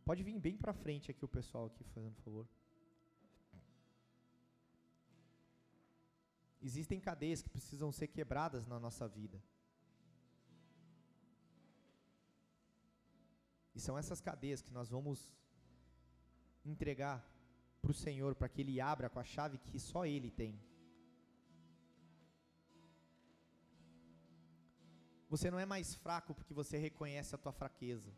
Pode vir bem para frente aqui o pessoal aqui, fazendo favor. Existem cadeias que precisam ser quebradas na nossa vida. E são essas cadeias que nós vamos entregar para o Senhor, para que Ele abra com a chave que só Ele tem. Você não é mais fraco porque você reconhece a tua fraqueza.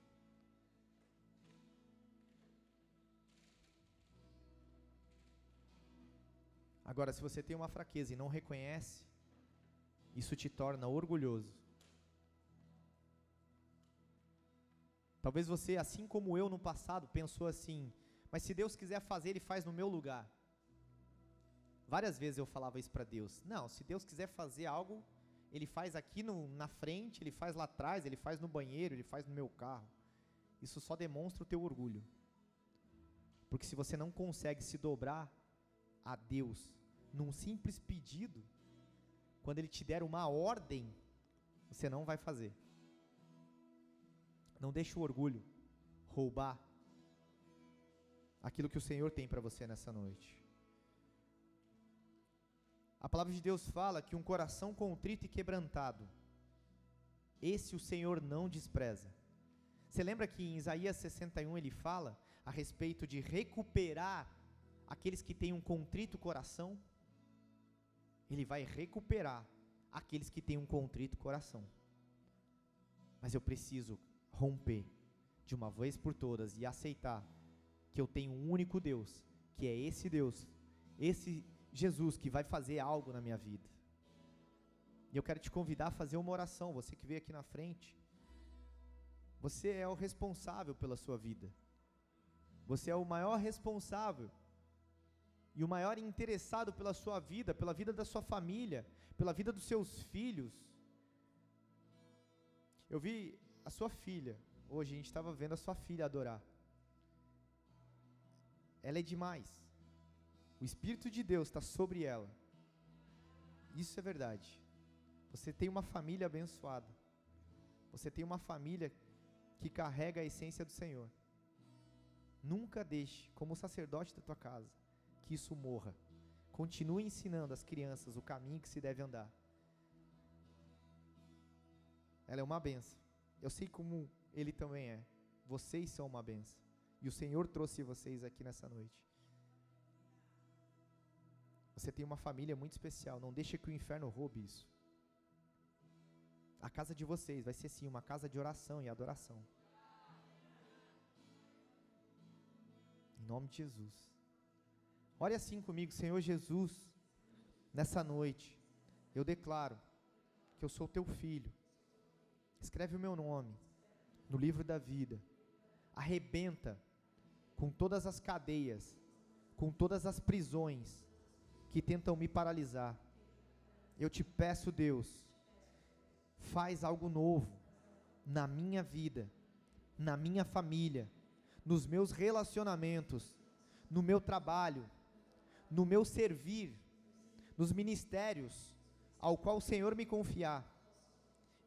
Agora, se você tem uma fraqueza e não reconhece, isso te torna orgulhoso. Talvez você, assim como eu no passado, pensou assim: mas se Deus quiser fazer, Ele faz no meu lugar. Várias vezes eu falava isso para Deus: não, se Deus quiser fazer algo, Ele faz aqui no, na frente, Ele faz lá atrás, Ele faz no banheiro, Ele faz no meu carro. Isso só demonstra o teu orgulho. Porque se você não consegue se dobrar a Deus num simples pedido, quando Ele te der uma ordem, você não vai fazer. Não deixe o orgulho roubar aquilo que o Senhor tem para você nessa noite. A palavra de Deus fala que um coração contrito e quebrantado, esse o Senhor não despreza. Você lembra que em Isaías 61 ele fala a respeito de recuperar aqueles que têm um contrito coração? Ele vai recuperar aqueles que têm um contrito coração. Mas eu preciso romper de uma vez por todas e aceitar que eu tenho um único Deus, que é esse Deus, esse Jesus que vai fazer algo na minha vida. E eu quero te convidar a fazer uma oração, você que veio aqui na frente. Você é o responsável pela sua vida. Você é o maior responsável e o maior interessado pela sua vida, pela vida da sua família, pela vida dos seus filhos. Eu vi a sua filha, hoje a gente estava vendo a sua filha adorar ela é demais. O Espírito de Deus está sobre ela. Isso é verdade. Você tem uma família abençoada. Você tem uma família que carrega a essência do Senhor. Nunca deixe, como sacerdote da tua casa, que isso morra. Continue ensinando às crianças o caminho que se deve andar. Ela é uma benção. Eu sei como ele também é. Vocês são uma benção. E o Senhor trouxe vocês aqui nessa noite. Você tem uma família muito especial. Não deixe que o inferno roube isso. A casa de vocês vai ser sim uma casa de oração e adoração. Em nome de Jesus. Ore assim comigo, Senhor Jesus. Nessa noite, eu declaro que eu sou teu filho. Escreve o meu nome no livro da vida. Arrebenta com todas as cadeias, com todas as prisões que tentam me paralisar. Eu te peço, Deus, faz algo novo na minha vida, na minha família, nos meus relacionamentos, no meu trabalho, no meu servir, nos ministérios ao qual o Senhor me confiar.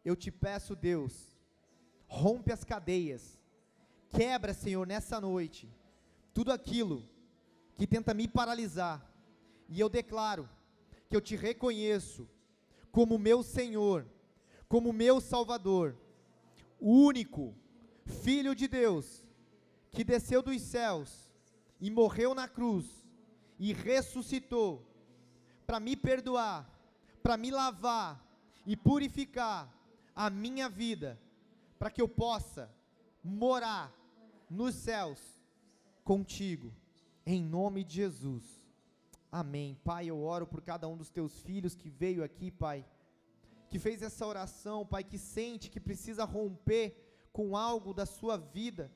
Eu te peço, Deus, rompe as cadeias, quebra, Senhor, nessa noite tudo aquilo que tenta me paralisar, e eu declaro que eu te reconheço como meu Senhor, como meu Salvador, o único Filho de Deus que desceu dos céus e morreu na cruz e ressuscitou para me perdoar, para me lavar e purificar a minha vida, para que eu possa morar nos céus contigo, em nome de Jesus. Amém. Pai, eu oro por cada um dos teus filhos que veio aqui, Pai, que fez essa oração, Pai, que sente que precisa romper com algo da sua vida,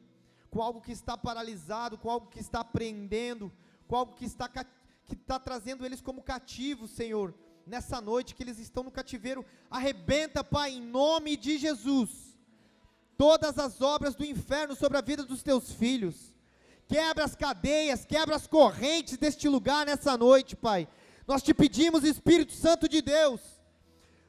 com algo que está paralisado, com algo que está prendendo, com algo que está, que está trazendo eles como cativos, Senhor, nessa noite que eles estão no cativeiro. Arrebenta, Pai, em nome de Jesus, todas as obras do inferno sobre a vida dos teus filhos Quebra as cadeias, quebra as correntes deste lugar nessa noite, Pai. Nós te pedimos, Espírito Santo de Deus,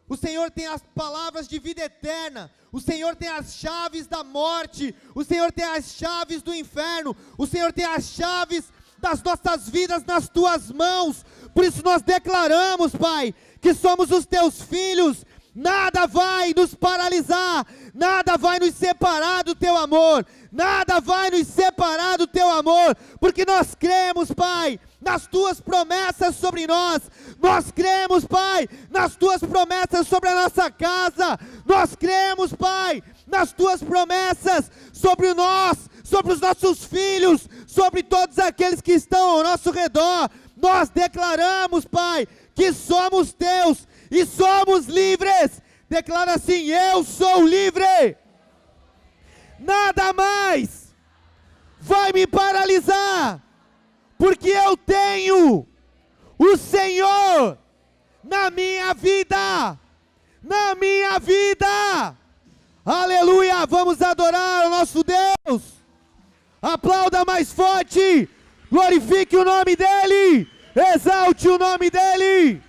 O Senhor tem as palavras de vida eterna. O Senhor tem as chaves da morte. O Senhor tem as chaves do inferno. O Senhor tem as chaves das nossas vidas nas tuas mãos. Por isso nós declaramos, Pai, que somos os teus filhos. Nada vai nos paralisar, nada vai nos separar do teu amor, nada vai nos separar do teu amor, porque nós cremos, Pai, nas tuas promessas sobre nós, nós cremos, Pai, nas tuas promessas sobre a nossa casa, nós cremos, Pai, nas tuas promessas sobre nós, sobre os nossos filhos, sobre todos aqueles que estão ao nosso redor. Nós declaramos, Pai, que somos teus e somos livres. Declara assim: Eu sou livre. Nada mais vai me paralisar, porque eu tenho o Senhor na minha vida. Na minha vida. Aleluia! Vamos adorar o nosso Deus. Aplauda mais forte. Glorifique o nome dEle. Exalte o nome dEle.